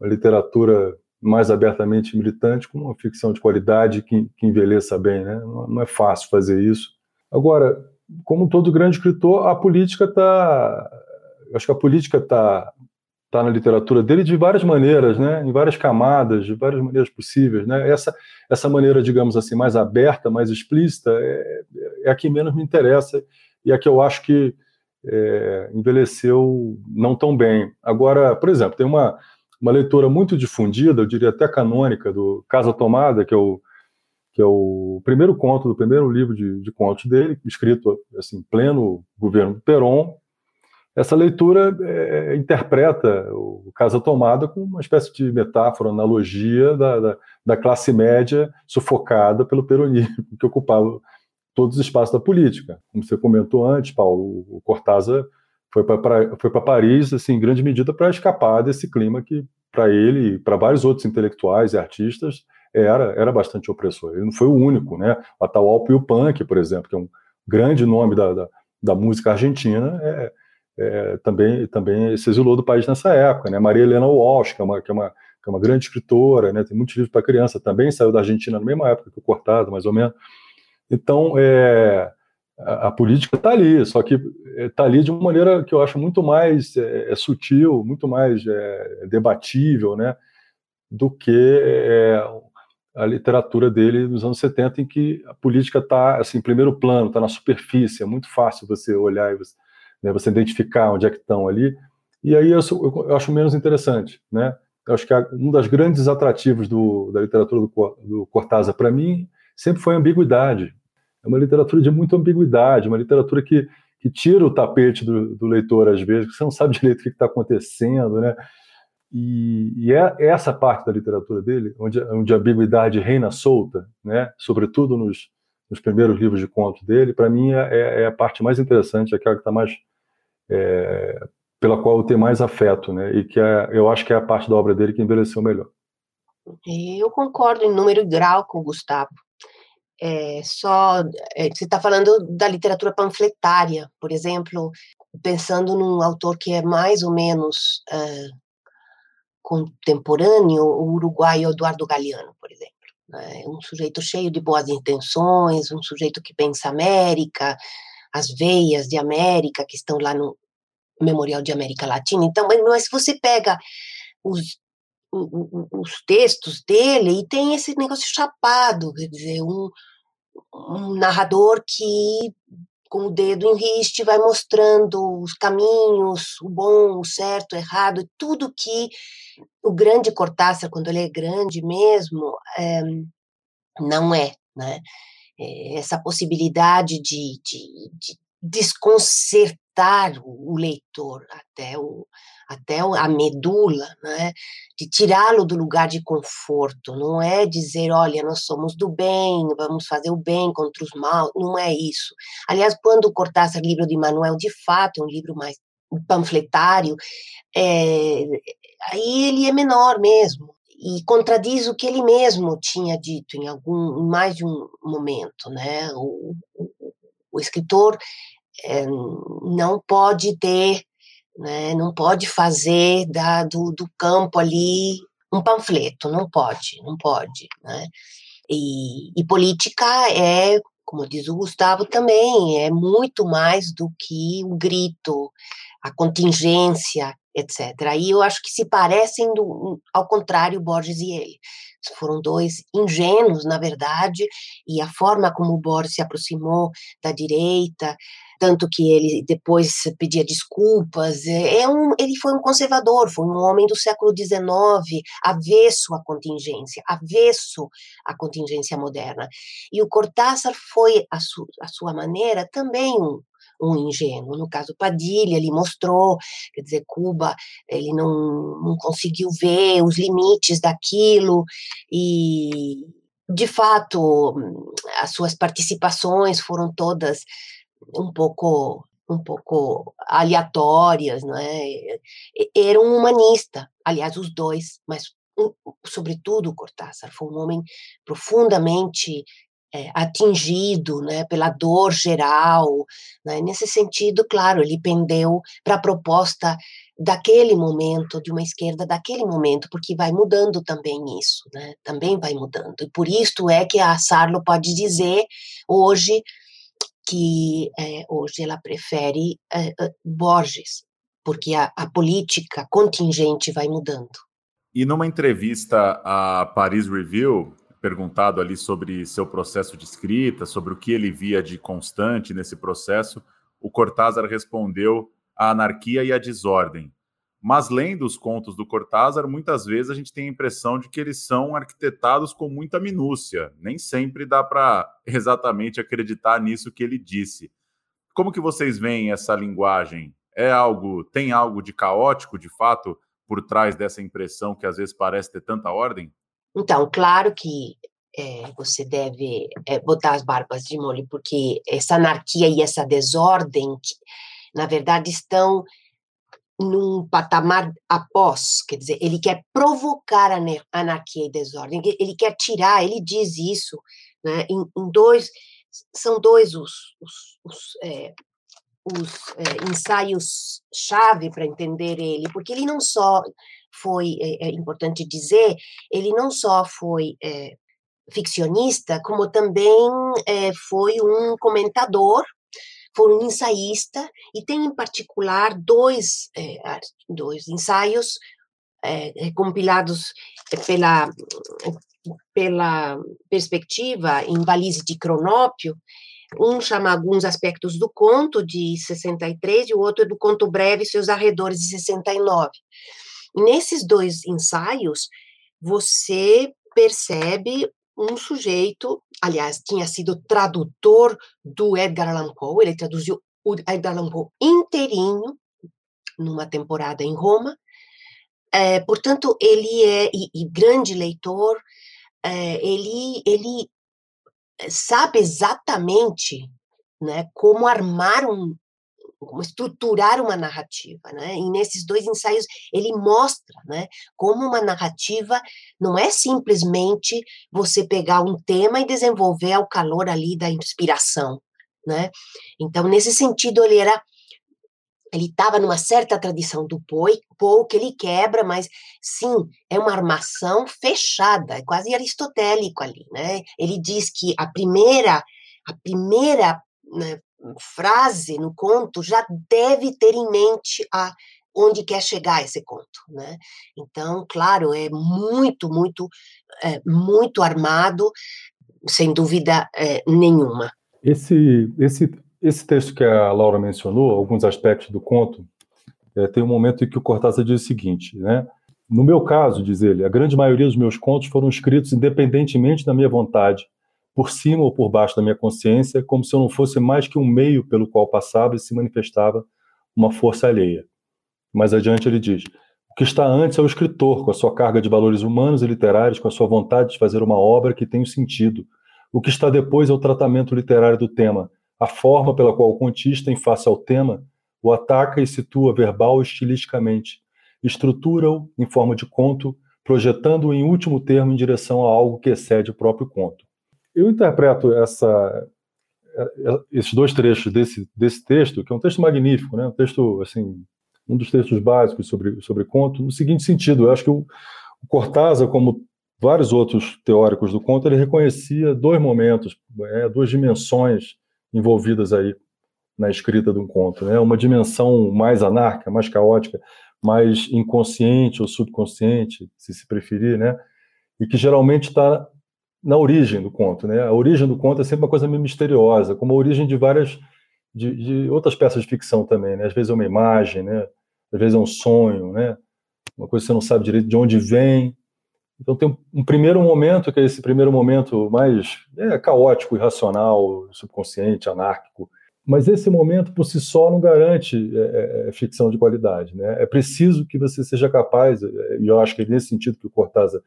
a literatura mais abertamente militante com uma ficção de qualidade que, que envelheça bem, né? Não, não, é fácil fazer isso. Agora, como todo grande escritor, a política está, acho que a política está tá na literatura dele de várias maneiras, né? Em várias camadas, de várias maneiras possíveis, né? Essa essa maneira, digamos assim, mais aberta, mais explícita, é, é a que menos me interessa e a que eu acho que é, envelheceu não tão bem. Agora, por exemplo, tem uma uma leitura muito difundida, eu diria até canônica, do Casa Tomada, que é o, que é o primeiro conto do primeiro livro de, de contos dele, escrito assim, pleno governo do Perón. Essa leitura é, interpreta o Casa Tomada como uma espécie de metáfora, analogia da, da, da classe média sufocada pelo peronismo, que ocupava todos os espaços da política. Como você comentou antes, Paulo, o Cortázar foi para Paris, assim, em grande medida para escapar desse clima que para ele e para vários outros intelectuais e artistas era era bastante opressor. Ele não foi o único, né? O Atahualpa Yupanqui, por exemplo, que é um grande nome da, da, da música argentina, é, é, também também se exilou do país nessa época, né? Maria Helena Walsh, que é uma que é uma, que é uma grande escritora, né? Tem muitos livros para criança, também saiu da Argentina na mesma época que o Cortado, mais ou menos. Então, é, a, a política está ali, só que está ali de uma maneira que eu acho muito mais é, é sutil, muito mais é, debatível, né, do que é, a literatura dele nos anos 70, em que a política está assim, em primeiro plano, está na superfície, é muito fácil você olhar e você, né, você identificar onde é que estão ali, e aí eu, eu, acho menos interessante, né? Eu acho que a, um dos grandes atrativos do, da literatura do, do Cortázar, para mim, sempre foi a ambiguidade é uma literatura de muita ambiguidade, uma literatura que, que tira o tapete do, do leitor às vezes, que você não sabe direito o que está acontecendo, né? E, e, é essa parte da literatura dele, onde, onde a ambiguidade reina solta, né? Sobretudo nos, nos primeiros livros de contos dele, para mim é, é, é, a parte mais interessante, aquela que está mais é, pela qual eu tenho mais afeto, né? E que é, eu acho que é a parte da obra dele que envelheceu melhor. Eu concordo em número e grau com o Gustavo é, só é, você está falando da literatura panfletária, por exemplo, pensando num autor que é mais ou menos é, contemporâneo, o uruguaio Eduardo Galeano, por exemplo. Né? Um sujeito cheio de boas intenções, um sujeito que pensa América, as veias de América que estão lá no Memorial de América Latina. Então, mas se você pega os os textos dele e tem esse negócio chapado, quer dizer, um, um narrador que com o dedo em riste vai mostrando os caminhos, o bom, o certo, o errado, tudo que o grande Cortázar, quando ele é grande mesmo, é, não é, né? É essa possibilidade de, de, de desconcertar o leitor até o, até a medula, né, de tirá-lo do lugar de conforto. Não é dizer, olha, nós somos do bem, vamos fazer o bem contra os maus. Não é isso. Aliás, quando Cortázar, livro de Manuel, de fato, é um livro mais panfletário, é, aí ele é menor mesmo e contradiz o que ele mesmo tinha dito em algum em mais de um momento, né? O, o, o escritor é, não pode ter, né? Não pode fazer da, do, do campo ali um panfleto, não pode, não pode, né? E, e política é como diz o Gustavo também, é muito mais do que o grito, a contingência, etc. Aí eu acho que se parecem, do, ao contrário, Borges e ele. Foram dois ingênuos, na verdade, e a forma como o Borges se aproximou da direita, tanto que ele depois pedia desculpas. É, é um, ele foi um conservador, foi um homem do século XIX, avesso à contingência, avesso à contingência moderna. E o Cortázar foi, à, su, à sua maneira, também um, um ingênuo. No caso Padilha, ele mostrou, quer dizer, Cuba, ele não, não conseguiu ver os limites daquilo e de fato, as suas participações foram todas um pouco um pouco aleatórias, né? Era um humanista, aliás, os dois, mas sobretudo Cortázar foi um homem profundamente é, atingido, né, pela dor geral, né? Nesse sentido, claro, ele pendeu para a proposta daquele momento, de uma esquerda daquele momento, porque vai mudando também isso, né? Também vai mudando. E por isso é que a Sarlo pode dizer hoje que é, hoje ela prefere é, Borges, porque a, a, política contingente vai mudando. E numa entrevista à Paris Review, perguntado ali sobre seu processo de escrita, sobre o que ele via de constante nesse processo, o Cortázar respondeu a anarquia e a desordem. Mas lendo os contos do Cortázar, muitas vezes a gente tem a impressão de que eles são arquitetados com muita minúcia. Nem sempre dá para exatamente acreditar nisso que ele disse. Como que vocês veem essa linguagem? É algo, tem algo de caótico, de fato, por trás dessa impressão que às vezes parece ter tanta ordem? Então, claro que é, você deve é, botar as barbas de molho, porque essa anarquia e essa desordem, que, na verdade, estão num patamar após, quer dizer, ele quer provocar anarquia e desordem, ele quer tirar, ele diz isso, né, em, em dois, são dois os, os, os, é, os é, ensaios-chave para entender ele, porque ele não só foi, é, é importante dizer, ele não só foi é, ficcionista, como também foi um comentador foi um ensaísta e tem em particular dois, dois ensaios compilados pela, pela perspectiva em Valise de Cronópio, um chama Alguns Aspectos do Conto, de 63, e o outro é do Conto Breve Seus Arredores, de 69. Nesses dois ensaios, você percebe um sujeito, aliás, tinha sido tradutor do Edgar Allan Poe, ele traduziu o Edgar Allan Poe inteirinho numa temporada em Roma. É, portanto, ele é e, e grande leitor, é, ele ele sabe exatamente né, como armar um, como estruturar uma narrativa, né? E nesses dois ensaios ele mostra, né, como uma narrativa não é simplesmente você pegar um tema e desenvolver ao calor ali da inspiração, né? Então nesse sentido ele era ele estava numa certa tradição do Poe, Poe que ele quebra, mas sim, é uma armação fechada, é quase aristotélico ali, né? Ele diz que a primeira a primeira né, frase no conto já deve ter em mente a onde quer chegar esse conto, né? Então, claro, é muito, muito, é, muito armado, sem dúvida é, nenhuma. Esse, esse, esse texto que a Laura mencionou, alguns aspectos do conto, é, tem um momento em que o Cortázar diz o seguinte, né? No meu caso, diz ele, a grande maioria dos meus contos foram escritos independentemente da minha vontade, por cima ou por baixo da minha consciência, como se eu não fosse mais que um meio pelo qual passava e se manifestava uma força alheia. Mais adiante ele diz: o que está antes é o escritor, com a sua carga de valores humanos e literários, com a sua vontade de fazer uma obra que tenha sentido. O que está depois é o tratamento literário do tema, a forma pela qual o contista, em face ao tema, o ataca e situa verbal e estilisticamente, estrutura-o em forma de conto, projetando-o em último termo em direção a algo que excede o próprio conto. Eu interpreto essa, esses dois trechos desse, desse texto, que é um texto magnífico, né? um texto, assim, um dos textos básicos sobre, sobre conto, no seguinte sentido, eu acho que o, o Cortázar, como vários outros teóricos do conto, ele reconhecia dois momentos, é, duas dimensões envolvidas aí na escrita de um conto, né? Uma dimensão mais anárquica, mais caótica, mais inconsciente ou subconsciente, se se preferir, né? E que geralmente está na origem do conto, né? A origem do conto é sempre uma coisa meio misteriosa, como a origem de várias de, de outras peças de ficção também, né? Às vezes é uma imagem, né? Às vezes é um sonho, né? Uma coisa que você não sabe direito de onde vem. Então tem um, primeiro momento que é esse primeiro momento mais é, caótico, irracional, subconsciente, anárquico, mas esse momento por si só não garante é, é, é, ficção de qualidade. Né? É preciso que você seja capaz, é, e eu acho que é nesse sentido que o Cortázar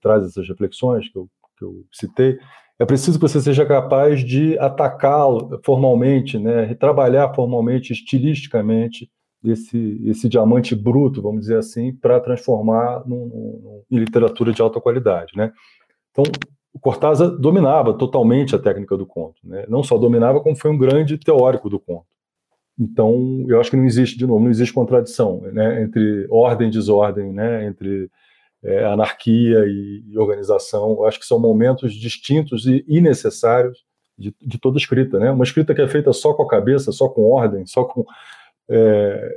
traz essas reflexões que eu, que eu citei, é preciso que você seja capaz de atacá-lo formalmente, né? trabalhar formalmente, estilisticamente, esse, esse diamante bruto, vamos dizer assim, para transformar num, num, em literatura de alta qualidade. Né? Então, o Cortázar dominava totalmente a técnica do conto. Né? Não só dominava, como foi um grande teórico do conto. Então, eu acho que não existe, de novo, não existe contradição né? entre ordem e desordem, né? entre é, anarquia e, e, organização. Eu acho que são momentos distintos e, e necessários de, de, toda escrita. Né? Uma escrita que é feita só com a cabeça, só com ordem, só com. É,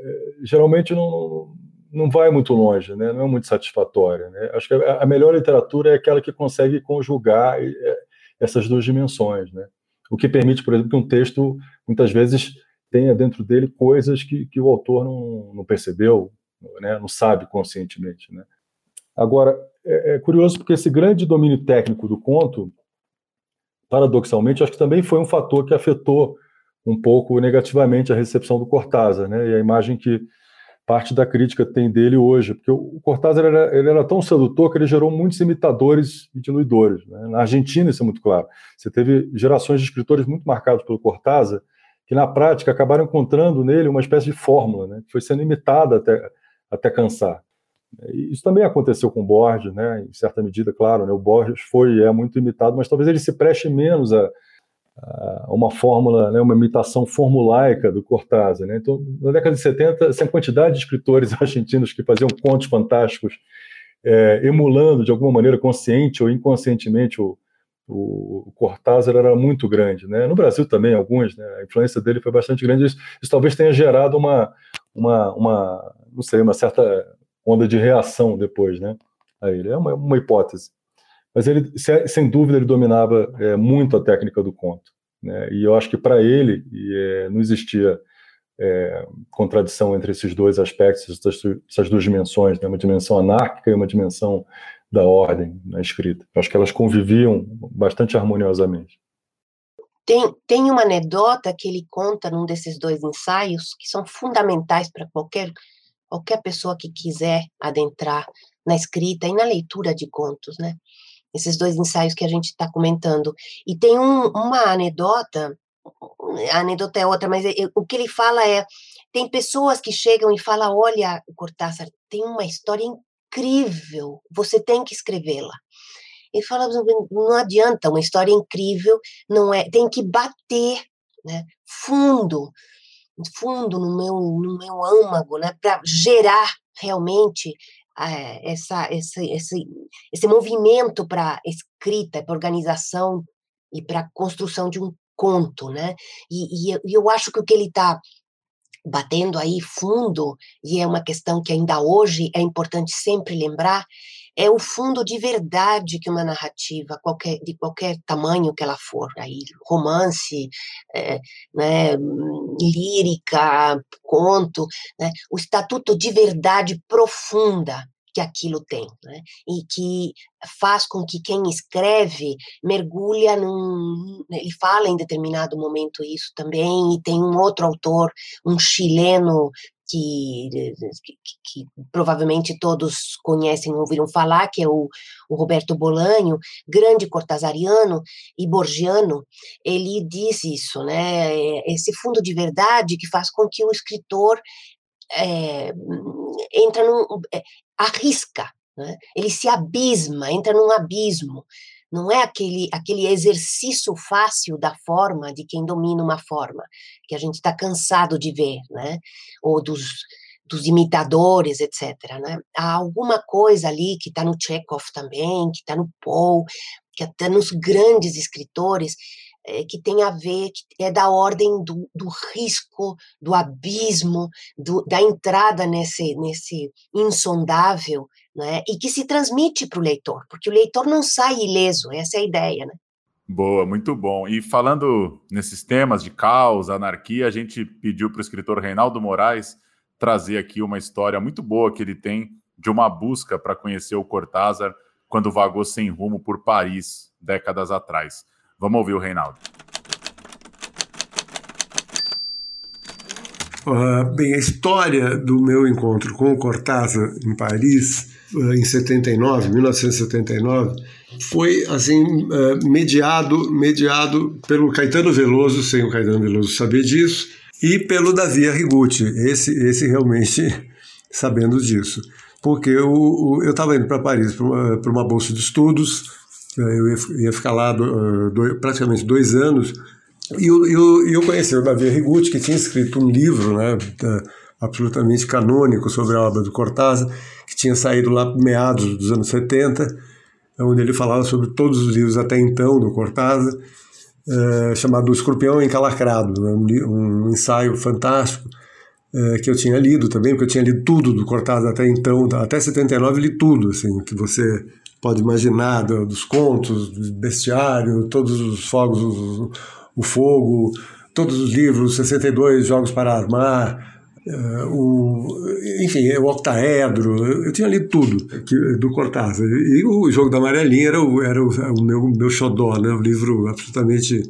geralmente não, não vai muito longe, né? não é muito satisfatória. Né? Acho que a melhor literatura é aquela que consegue conjugar é, essas duas dimensões, né? o que permite, por exemplo, que um texto, muitas vezes, tenha dentro dele coisas que, que o autor não, não percebeu, né? não sabe conscientemente. Né? Agora, é, é curioso porque esse grande domínio técnico do conto, paradoxalmente, acho que também foi um fator que afetou um pouco negativamente a recepção do Cortázar, né? e a imagem que parte da crítica tem dele hoje, porque o Cortázar era, ele era tão sedutor que ele gerou muitos imitadores e diluidores. Né? Na Argentina isso é muito claro. Você teve gerações de escritores muito marcados pelo Cortázar, que na prática acabaram encontrando nele uma espécie de fórmula, né? que foi sendo imitada até, até cansar. Isso também aconteceu com Borges, né? em certa medida, claro, né? o Borges foi é muito imitado, mas talvez ele se preste menos a, uma fórmula, né, uma imitação formulaica do Cortázar. Né? Então, na década de 70, essa quantidade de escritores argentinos que faziam contos fantásticos, é, emulando de alguma maneira, consciente ou inconscientemente, o, o, Cortázar era muito grande. Né? No Brasil também, alguns, né? a influência dele foi bastante grande. Isso, isso talvez tenha gerado uma, uma, uma, não sei, uma certa onda de reação depois né, a ele. É uma, uma hipótese. Mas ele, sem dúvida, ele dominava é, muito a técnica do conto. Né? E eu acho que para ele é, não existia é, contradição entre esses dois aspectos, essas, essas duas dimensões, né? uma dimensão anárquica e uma dimensão da ordem na escrita. Eu acho que elas conviviam bastante harmoniosamente. Tem, tem uma anedota que ele conta num desses dois ensaios que são fundamentais para qualquer, qualquer pessoa que quiser adentrar na escrita e na leitura de contos, né? esses dois ensaios que a gente está comentando. E tem um, uma anedota, a anedota é outra, mas é, o que ele fala é: tem pessoas que chegam e falam, olha, Cortázar, tem uma história incrível, você tem que escrevê-la. Ele fala, não adianta, uma história incrível, não é, tem que bater, né, fundo, fundo no meu, no meu âmago, né, para gerar realmente é, essa, esse, esse, esse movimento para escrita, para organização e para construção de um conto, né? E, e, eu acho que o que ele está batendo aí fundo, e é uma questão que ainda hoje é importante sempre lembrar, é o fundo de verdade que uma narrativa, qualquer, de qualquer tamanho que ela for, aí, romance, é, né, lírica, conto, né, o estatuto de verdade profunda que aquilo tem, né? e que faz com que quem escreve mergulha num. Ele fala em determinado momento isso também, e tem um outro autor, um chileno que, que, que, provavelmente todos conhecem, ouviram falar, que é o, o, Roberto Bolanho, grande cortazariano e borgiano, ele diz isso, né? É, esse fundo de verdade que faz com que o escritor é, entra num, é, arrisca, né? ele se abisma, entra num abismo, não é aquele, aquele exercício fácil da forma de quem domina uma forma, que a gente está cansado de ver, né? Ou dos, dos imitadores, etc. Né? Há alguma coisa ali que está no Chekhov também, que está no Poe, que está nos grandes escritores, é, que tem a ver, que é da ordem do, do risco, do abismo, do, da entrada nesse, nesse insondável, né? E que se transmite para o leitor, porque o leitor não sai ileso, essa é a ideia, né? Boa, muito bom. E falando nesses temas de caos, anarquia, a gente pediu para o escritor Reinaldo Moraes trazer aqui uma história muito boa que ele tem de uma busca para conhecer o Cortázar quando vagou sem rumo por Paris décadas atrás. Vamos ouvir o Reinaldo. Uh, bem, a história do meu encontro com o Cortázar em Paris em 79, 1979, foi assim eh, mediado, mediado pelo Caetano Veloso, sem o Caetano Veloso saber disso, e pelo Davi Arrigucci, esse, esse realmente sabendo disso. Porque eu estava indo para Paris para uma, uma, bolsa de estudos, eh, eu ia, ia ficar lá do, do, praticamente dois anos, e eu, eu, eu conheci o Davi Arrigucci, que tinha escrito um livro né, absolutamente canônico sobre a obra do Cortázar, que tinha saído lá meados dos anos 70, onde ele falava sobre todos os livros até então do Cortázar, é, chamado O Escorpião Encalacrado, né? um, um, ensaio fantástico é, que eu tinha lido também, porque eu tinha lido tudo do Cortázar até então, até 79 li tudo, assim, que você pode imaginar, do, dos contos, do bestiário, todos os fogos, o fogo, todos os livros, 62 Jogos para Armar, Uh, o, enfim, o octaedro, eu, tinha lido tudo que, do Cortázar. E o Jogo da Amarelinha era o, era o, o meu, meu xodó, né? um livro absolutamente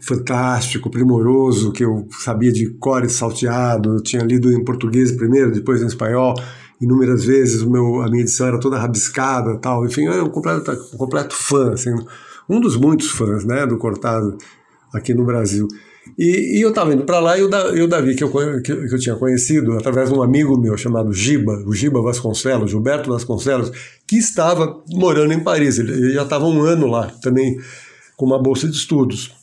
fantástico, primoroso, que eu sabia de cor e salteado, eu tinha lido em português primeiro, depois em espanhol, inúmeras vezes, o meu, a minha edição era toda rabiscada tal, enfim, eu era um completo, um completo fã, assim, um dos muitos fãs né, do Cortázar aqui no Brasil. E, e eu estava indo para lá e o, da, e o Davi, que eu, que, que, eu tinha conhecido através de um amigo meu chamado Giba, o Giba Vasconcelos, Gilberto Vasconcelos, que estava morando em Paris. Ele, ele já estava um ano lá, também com uma bolsa de estudos.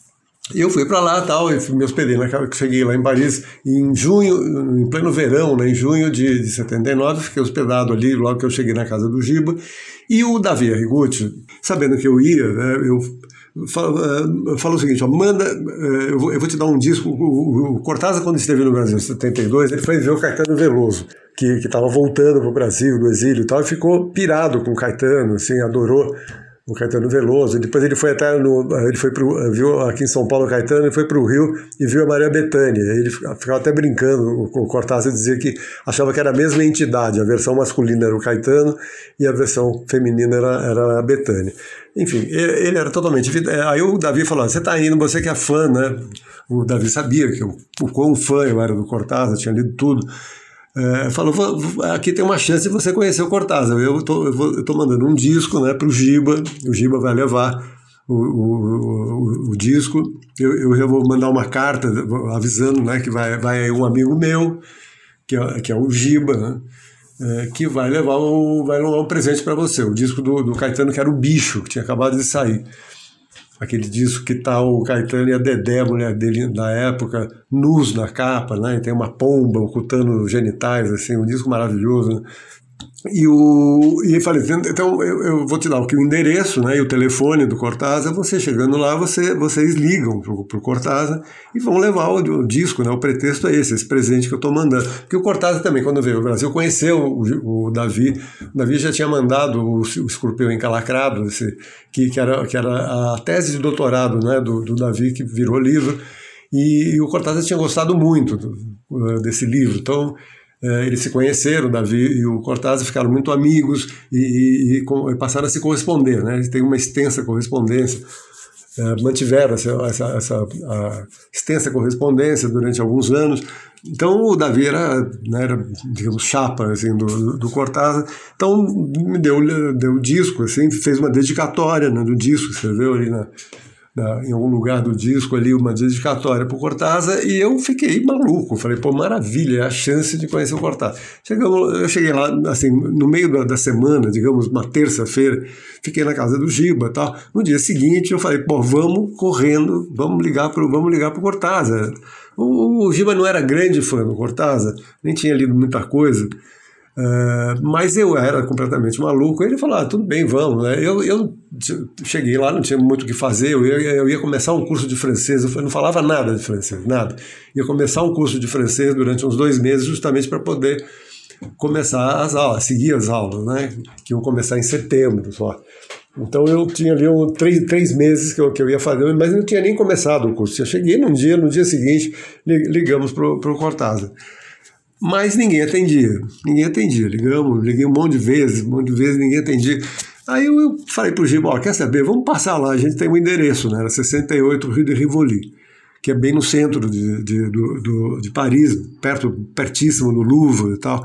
E eu fui para lá tal, e me hospedei, na, cheguei lá em Paris em junho, em pleno verão, né, em junho de, de 79, fiquei hospedado ali logo que eu cheguei na casa do Giba. E o Davi Arrigucci, sabendo que eu ia, né, eu fala, eh, fala o seguinte, ó, manda, eh, eu vou, eu vou, te dar um disco, o, Cortázar quando esteve no Brasil em 72, ele foi ver o Caetano Veloso, que estava voltando para o Brasil do exílio e tal, e ficou pirado com o Caetano, assim, adorou o Caetano Veloso. Depois ele foi até no, ele foi pro, viu aqui em São Paulo o Caetano, ele foi para o Rio e viu a Maria Bethânia. Ele ficava até brincando, o Cortázar dizia que achava que era a mesma entidade, a versão masculina era o Caetano e a versão feminina era, era a Bethânia. Enfim, ele era totalmente. É, aí o Davi falou: você está indo, você que é fã, né? O Davi sabia que eu, o quão fã eu era do Cortázar, tinha lido tudo. É, falou: aqui tem uma chance de você conhecer o Cortázar. Eu estou mandando um disco né, para o Giba, o Giba vai levar o, o, o, o disco. Eu, eu vou mandar uma carta avisando né, que vai, vai um amigo meu, que é, que é o Giba, né? é, que vai levar o, vai levar um presente para você. O disco do, do Caetano, que era o Bicho, que tinha acabado de sair. Aquele disco que tá o Caetano e a Dedé, mulher dele da época, nus na capa, né? E tem uma pomba ocultando genitais, assim, um disco maravilhoso. Né? E, o, e falei, então eu, eu, vou te dar o endereço né, e o telefone do Cortázar, você chegando lá, você, vocês ligam para o Cortázar e vão levar o, o, disco, né, o pretexto é esse, esse presente que eu estou mandando. Porque o Cortázar também, quando veio ao Brasil, conheceu o, o Davi, o Davi já tinha mandado o, o Escorpião Encalacrado, esse, que, que, era, que era a tese de doutorado né, do, do Davi, que virou livro, e, e o Cortázar tinha gostado muito do, desse livro, então eles se conheceram, Davi e o Cortázar ficaram muito amigos e, e, e passaram a se corresponder, né? Eles têm uma extensa correspondência. é, mantiveram essa, essa, essa extensa correspondência durante alguns anos. Então o Davi era, né, era digamos, chapa assim, do, do Cortázar. Então me deu, deu disco, assim, fez uma dedicatória né, do disco, escreveu ali na, na, em algum lugar do disco ali uma dedicatória para o Cortázar e eu fiquei maluco. Falei, pô, maravilha, é a chance de conhecer o Cortázar. Chegamos, eu cheguei lá, assim, no meio da, da semana, digamos, uma terça-feira, fiquei na casa do Giba tal. No dia seguinte eu falei, pô, vamos correndo, vamos ligar para vamos ligar o Cortázar. O, o Giba não era grande fã do Cortázar, nem tinha lido muita coisa. Uh, mas eu era completamente maluco. Ele falou: ah, tudo bem, vamos. Né? Eu, eu cheguei lá, não tinha muito o que fazer. Eu ia, eu ia começar um curso de francês. Eu não falava nada de francês, nada. Ia começar um curso de francês durante uns dois meses, justamente para poder começar as aulas, seguir as aulas, né? Que iam começar em setembro só. Então eu tinha ali um, três, três meses que eu, que eu ia fazer, mas não tinha nem começado o curso. Eu cheguei num dia, no dia seguinte, ligamos para o Cortázar. Mas ninguém atendia, ninguém atendia. Ligamos, liguei um monte de vezes, um monte de vezes, ninguém atendia. Aí eu, falei para o Giba, ó, quer saber, vamos passar lá, a gente tem um endereço, né? Era 68 Rio de Rivoli, que é bem no centro de, de, do, do, de Paris, perto, pertíssimo do Louvre e tal.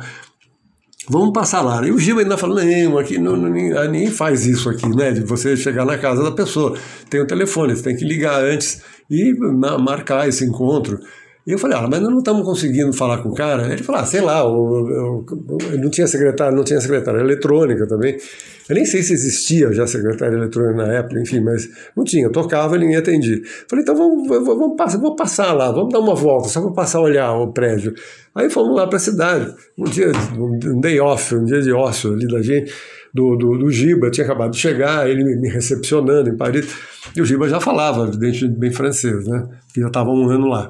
Vamos passar lá. E o Giba ainda falou, não, aqui não, não, ninguém faz isso aqui, né? De você chegar na casa da pessoa. Tem o telefone, você tem que ligar antes e marcar esse encontro. E eu falei, ah, mas nós não estamos conseguindo falar com o cara. Ele falou, ah, sei lá, eu, eu, eu, não tinha secretário, não tinha secretária eletrônica também. Eu nem sei se existia já secretária eletrônica na época, enfim, mas não tinha. Eu tocava e ninguém atendia. Falei, então vamos, vamos, passar, vou passar lá, vamos dar uma volta, só para passar a olhar o prédio. Aí fomos lá para a cidade, um dia, um day off, um dia de ócio ali da gente, do, do, do Giba, tinha acabado de chegar, ele me recepcionando em Paris. E o Giba já falava, evidentemente, bem francês, né? Que já estava um ano lá.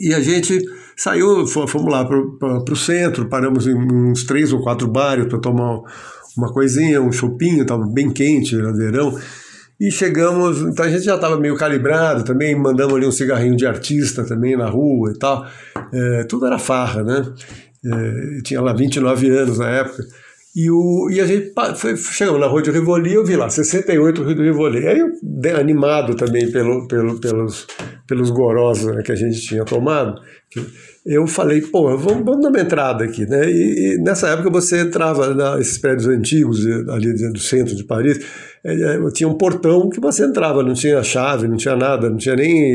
E a gente saiu, fomos lá para o centro, paramos em uns três ou quatro bares para tomar uma coisinha, um chopinho, estava bem quente, era verão. E chegamos, então a gente já estava meio calibrado também, mandamos ali um cigarrinho de artista também na rua e tal. É, tudo era farra, né? É, tinha lá 29 anos na época. E, o, e a gente foi, chegamos na Rua de Rivoli, eu vi lá, 68 Rio de Rivoli. Aí eu, animado também pelo, pelo, pelos, pelos gorós né, que a gente tinha tomado, eu falei, pô, vamos, vamos dar uma entrada aqui, né? E, e nessa época você entrava nesses prédios antigos ali do centro de Paris, é, é, tinha um portão que você entrava, não tinha chave, não tinha nada, não tinha nem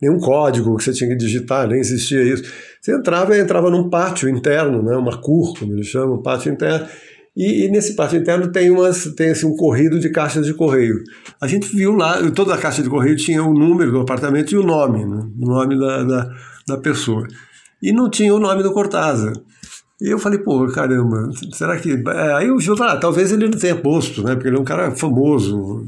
nenhum código que você tinha que digitar, nem existia isso. Você entrava entrava num pátio interno, né? Uma cur, como eles chamam, um pátio interno. E, e, nesse pátio interno tem, umas, tem assim, um corrido de caixas de correio. A gente viu lá, toda a caixa de correio tinha o número do apartamento e o nome, né? o nome da, da, da pessoa. E não tinha o nome do Cortázar. E eu falei, pô, caramba, será que. É, aí o Gil falou, ah, talvez ele não tenha posto, né? Porque ele é um cara famoso.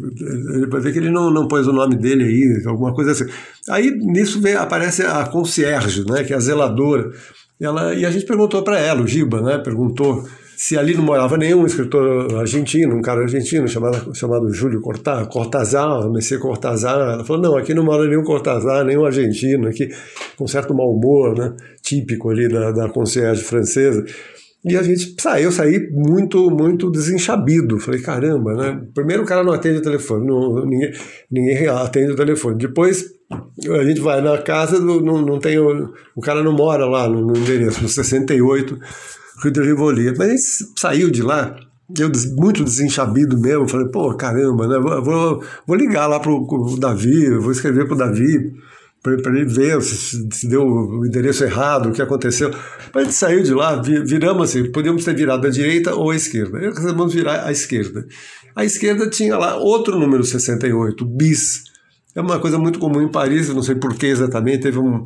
Ele vai ver que ele não, não pôs o nome dele aí, alguma coisa assim. Aí nisso vem, aparece a concierge, né? Que é a zeladora. Ela, e a gente perguntou para ela, o Giba, né? Perguntou se ali não morava nenhum escritor argentino, um cara argentino chamado, chamado Júlio Cortázar, Cortázar, Messias Cortázar. Ela falou: não, aqui não mora nenhum Cortázar, nenhum argentino, aqui com certo mau humor, né, típico ali da, da concierge francesa. E a gente saiu, eu saí muito, muito desenchabido. Falei, caramba, né? Primeiro o cara não atende o telefone, não, ninguém, ninguém atende o telefone. Depois a gente vai na casa, não, não tem. O, o cara não mora lá no, no endereço, no 68 Rio de Rivoli. Mas saiu de lá, eu muito desenchabido mesmo, falei, pô, caramba, né? Vou, vou ligar lá pro, pro Davi, vou escrever pro Davi para ele ver se, se, deu o endereço errado, o que aconteceu. Mas a gente saiu de lá, viramos assim, podíamos ter virado à direita ou à esquerda. Resolvemos virar à esquerda. À esquerda tinha lá outro número 68, bis. É uma coisa muito comum em Paris, não sei por que exatamente, teve um,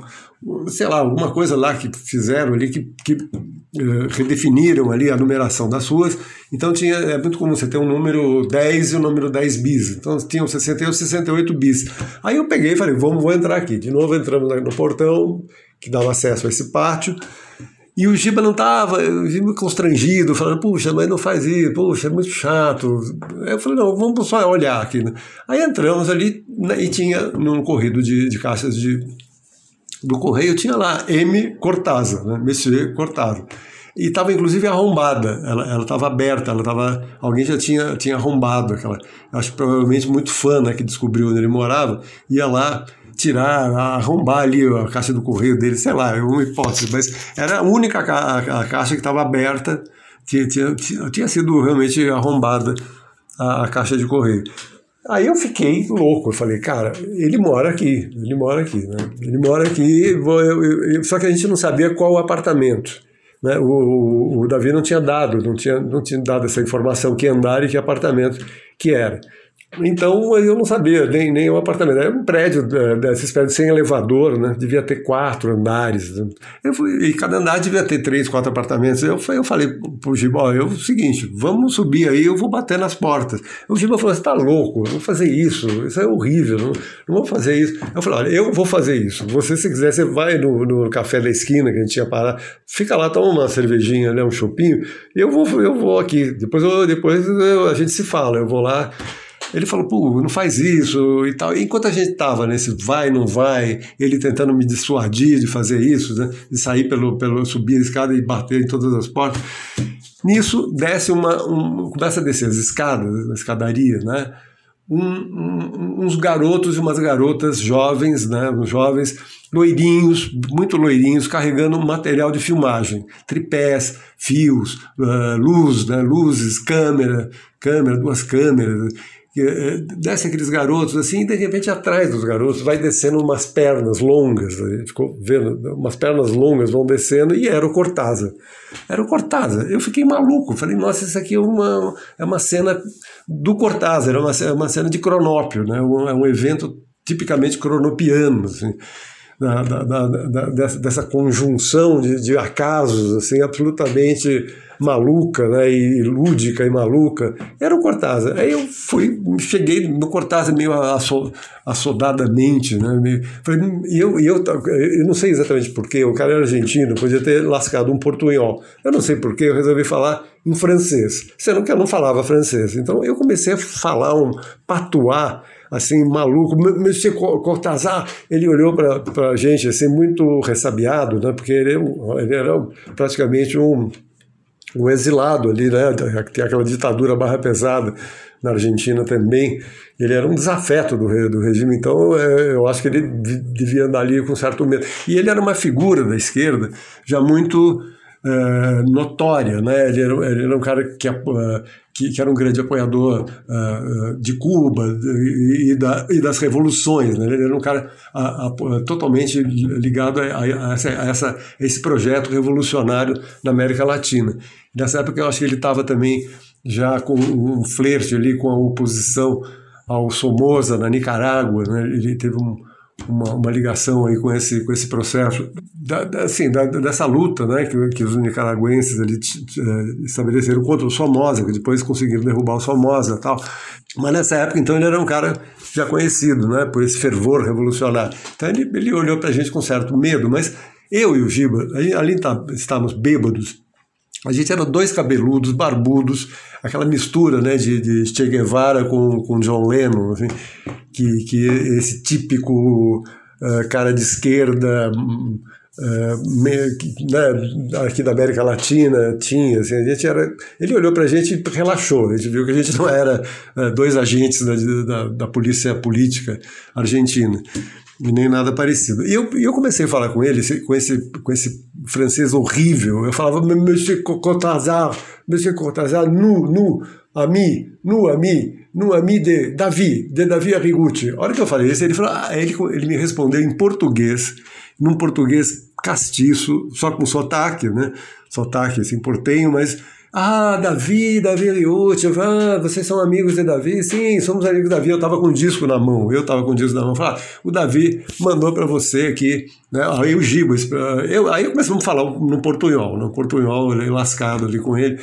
sei lá, alguma coisa lá que fizeram ali que, que uh, redefiniram ali a numeração das ruas. Então tinha, é muito comum você ter um número 10 e o um número 10 bis. Então tinham 68 e 68 bis. Aí eu peguei e falei, vamos, vou entrar aqui. De novo entramos no portão que dava acesso a esse pátio. E o Giba não estava, eu vi me constrangido, falando, puxa, mas não faz isso, puxa, é muito chato. Eu falei, não, vamos só olhar aqui. Né? Aí entramos ali né, e tinha, num corrido de, de caixas de, do correio, tinha lá M. Cortázar, né? Monsieur Cortázar. e estava inclusive arrombada. Ela estava aberta, ela tava, alguém já tinha, tinha arrombado aquela. Acho provavelmente muito fã né, que descobriu onde ele morava, ia lá tirar, arrombar ali a caixa do correio dele, sei lá, é uma hipótese, mas era a única ca a caixa que estava aberta, tinha, tinha, tinha sido realmente arrombada a, a caixa de correio. Aí eu fiquei louco, eu falei, cara, ele mora aqui, ele mora aqui, né? Ele mora aqui, eu, eu, só que a gente não sabia qual o apartamento. Né? O, o, o, Davi não tinha dado, não tinha, não tinha dado essa informação que andar e que apartamento que era. Então eu não sabia nem, nem o apartamento. Era um prédio desses prédios sem elevador, né? Devia ter quatro andares. Eu fui, e cada andar devia ter três, quatro apartamentos. Eu, eu falei pro Giba, ó, é o seguinte, vamos subir aí, eu vou bater nas portas. O Giba falou, você tá louco, eu vou fazer isso, isso é horrível, não, não vou fazer isso. Eu falei, olha, eu vou fazer isso. Você, se quiser, você vai no, no café da esquina que a gente tinha parado, fica lá, toma uma cervejinha, né, um chopinho, eu vou, eu vou aqui. Depois, eu, depois eu, a gente se fala, eu vou lá. Ele falou, pô, não faz isso e tal. E enquanto a gente estava nesse vai, não vai, ele tentando me dissuadir de fazer isso, né? de sair pelo, pelo subir a escada e bater em todas as portas. Nisso, desce uma, um, começa a descer as escadas, a escadaria, né? Um, um, uns garotos e umas garotas jovens, né? Jovens loirinhos, muito loirinhos, carregando material de filmagem, tripés, fios, uh, luz, né? luzes, câmera, câmera, duas câmeras desce aqueles garotos assim, e de repente atrás dos garotos vai descendo umas pernas longas, ficou vendo, umas pernas longas vão descendo, e era o Cortázar. Era o Cortázar. Eu fiquei maluco, falei, nossa, isso aqui é uma, é uma cena do Cortázar, é uma, é uma cena de cronópio, né? é um evento tipicamente cronopiano, assim. Da, da, da, dessa, dessa, conjunção de, de acasos assim absolutamente maluca, né, e lúdica e maluca, era o Cortázar. Aí eu fui, cheguei no Cortázar meio assodadamente, né, meio, e eu, eu, eu não sei exatamente porquê, o cara era argentino, podia ter lascado um portunhol. Eu não sei porquê, eu resolvi falar em francês, sendo que eu não falava francês. Então eu comecei a falar um patuá, assim, maluco. Monsieur Cortázar, ele olhou para a gente assim, muito ressabiado, né, porque ele, ele era praticamente um um exilado ali, né? Tem aquela ditadura barra pesada na Argentina também. Ele era um desafeto do, do regime, então é, eu acho que ele devia andar ali com certo medo. E ele era uma figura da esquerda já muito é, notória, né? Ele era, ele era um cara que, que, que, era um grande apoiador uh, de Cuba e, e, da, e, das revoluções, né? Ele era um cara a, a, totalmente ligado a, a, essa, essa, esse projeto revolucionário na América Latina. Nessa época eu acho que ele estava também já com um flerte ali com a oposição ao Somoza na Nicarágua, né? ele teve um, uma, uma, ligação aí com esse, com esse processo, da, da, assim, da, dessa luta né, que, que os nicaragüenses ali, é, estabeleceram contra o Somoza, que depois conseguiram derrubar o Somoza e tal. Mas nessa época, então, ele era um cara já conhecido né, por esse fervor revolucionário. Então ele, ele olhou para a gente com certo medo, mas eu e o Giba, ali tá, estávamos bêbados, a gente era dois cabeludos, barbudos, aquela mistura né, de, de Che Guevara com, com John Lennon, assim, que, que esse típico uh, cara de esquerda uh, me, né, aqui da América Latina tinha. Assim, a gente era, ele olhou para a gente e relaxou, a gente viu que a gente não era uh, dois agentes da, da, da polícia política argentina nem nada parecido. E eu, eu comecei a falar com ele, com esse, com esse francês horrível. Eu falava, Monsieur Cortázar, Monsieur Cortázar, nous, nous, ami, nous, ami, nous, ami de Davi, de Davi Arrigucci. A hora que eu falei isso, ele falou, ah, ele, ele me respondeu em português, num português castiço, só com sotaque, né? Sotaque assim, portenho, mas ah, Davi, Davi Eliute, ah, vocês são amigos de Davi? Sim, somos amigos de Davi. Eu estava com o disco na mão, eu estava com o disco na mão. Falei, ah, o Davi mandou para você aqui, né? Aí o Giba, eu, aí começamos a falar no portunhol, no portunhol, ele lascado ali com ele.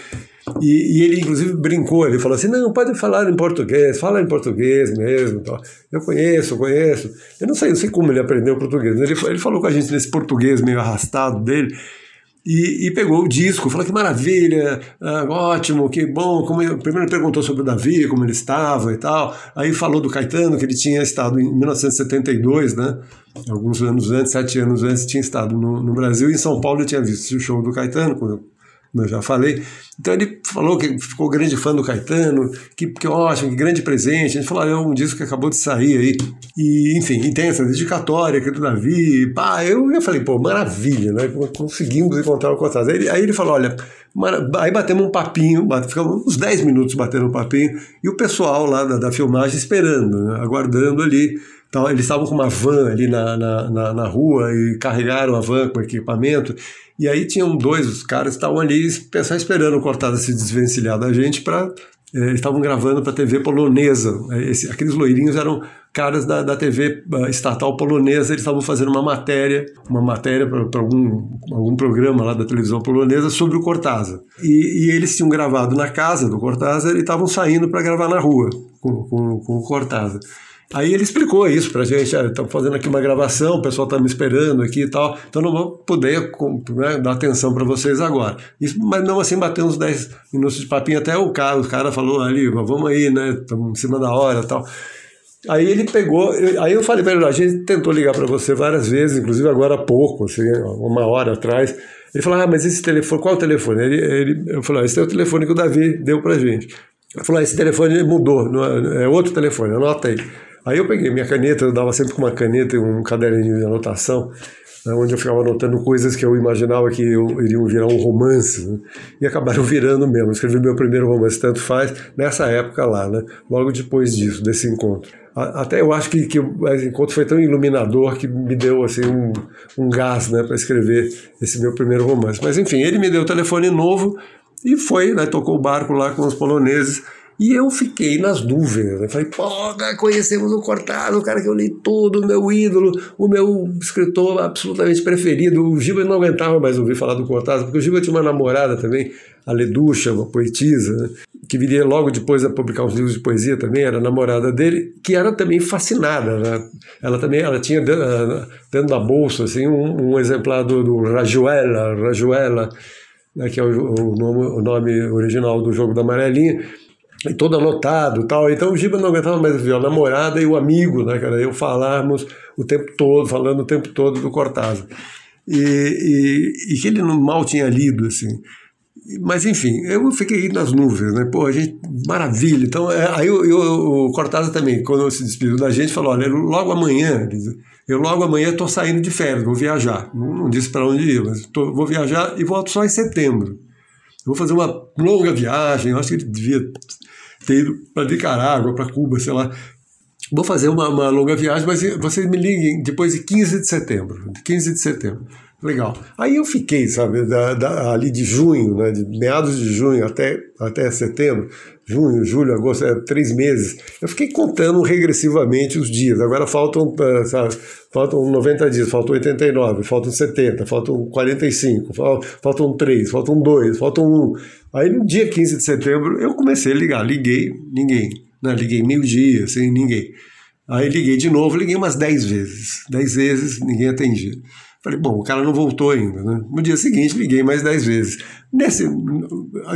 E, e, ele, inclusive, brincou, ele falou assim: não, pode falar em português, fala em português mesmo. Eu conheço, conheço. Eu não sei, não sei como ele aprendeu português. Ele, ele falou com a gente nesse português meio arrastado dele. E, e, pegou o disco, falou que maravilha, ah, ótimo, que bom. Como eu, primeiro perguntou sobre o Davi, como ele estava e tal. Aí falou do Caetano, que ele tinha estado em 1972, né? Alguns anos antes, sete anos antes, tinha estado no, no Brasil. E em São Paulo eu tinha visto o show do Caetano com, eu já falei. Então ele falou que ficou grande fã do Caetano, que, que ótimo, que grande presente. A gente falou, ah, é um disco que acabou de sair aí. E, enfim, e tem essa dedicatória aqui do Davi. Pá, eu, eu falei, pô, maravilha, né? Conseguimos encontrar o Cortázar. Aí aí ele falou, olha, aí batemos um papinho, ficamos uns 10 minutos batendo um papinho, e o pessoal lá da, da filmagem esperando, né? aguardando ali. Eles estavam com uma van ali na, na, na, na rua e carregaram a van com equipamento. E aí tinham dois, os caras estavam ali só esperando o Cortada se desvencilhar da gente para é, eles estavam gravando para a TV polonesa. É, esse, aqueles loirinhos eram caras da, da TV estatal polonesa, eles estavam fazendo uma matéria, uma matéria para algum, algum programa lá da televisão polonesa sobre o Cortázar. E, e eles tinham gravado na casa do Cortázar e estavam saindo para gravar na rua com, com, com o Cortázar. Aí ele explicou isso pra gente, estamos fazendo aqui uma gravação, o pessoal está me esperando aqui e tal, então não vou poder né, dar atenção para vocês agora. Isso, mas não assim, bateu uns 10 minutos de papinho, até o cara, o cara falou ali, vamos aí, né, estamos em cima da hora e tal. Aí ele pegou, aí eu falei para ele, a gente tentou ligar para você várias vezes, inclusive agora há pouco, assim, uma hora atrás. Ele falou, ah, mas esse telefone, qual o telefone? Ele, ele, eu falei, ah, esse é o telefone que o Davi deu pra gente. Ele falou, ah, esse telefone mudou, é, é outro telefone, anota aí. Aí eu peguei minha caneta, eu dava sempre com uma caneta e um caderninho de anotação, né, onde eu ficava anotando coisas que eu imaginava que eu, iriam virar um romance, né, e acabaram virando mesmo. Eu escrevi meu primeiro romance, tanto faz, nessa época lá, né, logo depois disso, desse encontro. Até eu acho que, que o encontro foi tão iluminador que me deu assim um, um gás né, para escrever esse meu primeiro romance. Mas enfim, ele me deu o telefone novo e foi, né, tocou o barco lá com os poloneses e eu fiquei nas dúvidas. Eu falei, pô, conhecemos o Cortado, o cara que eu li tudo, o meu ídolo, o meu escritor absolutamente preferido. O Giba não aguentava mais ouvir falar do Cortado, porque o Giba tinha uma namorada também, a Leducha, uma poetisa, né, que viria logo depois a publicar uns livros de poesia também, era namorada dele, que era também fascinada. Né? Ela também ela tinha dentro da bolsa assim, um, um exemplar do, do Rajuela, Rajuela né, que é o, o, nome, o nome original do jogo da amarelinha e todo anotado tal. Então o Giba não aguentava mais ver a namorada e o amigo, né, cara? Eu falarmos o tempo todo, falando o tempo todo do Cortázar. E, e, que ele mal tinha lido, assim. Mas enfim, eu fiquei nas nuvens, né? Pô, a gente, maravilha. Então, é, aí eu, eu, o Cortázar também, quando se despediu da gente, falou: olha, logo amanhã, eu logo amanhã estou saindo de férias, vou viajar. Não, não disse para onde ir, mas tô, vou viajar e volto só em setembro. Vou fazer uma longa viagem, eu acho que ele devia ter ido para Nicarágua, para Cuba, sei lá. Vou fazer uma, uma, longa viagem, mas vocês me liguem depois de 15 de setembro. 15 de setembro. Legal. Aí eu fiquei, sabe, da, da, ali de junho, né, de meados de junho até, até setembro, junho, julho, agosto, é, três meses. Eu fiquei contando regressivamente os dias. Agora faltam, eh, sabe, faltam 90 dias, faltam 89, faltam 70, faltam 45, faltam 3, faltam 2, faltam 1. Aí no dia 15 de setembro eu comecei a ligar, liguei, ninguém. Né? Liguei meio-dia, sem ninguém. Aí liguei de novo, liguei umas 10 vezes. 10 vezes, ninguém atendia. Falei, bom, o cara não voltou ainda. Né? No dia seguinte, liguei mais dez vezes. Nesse,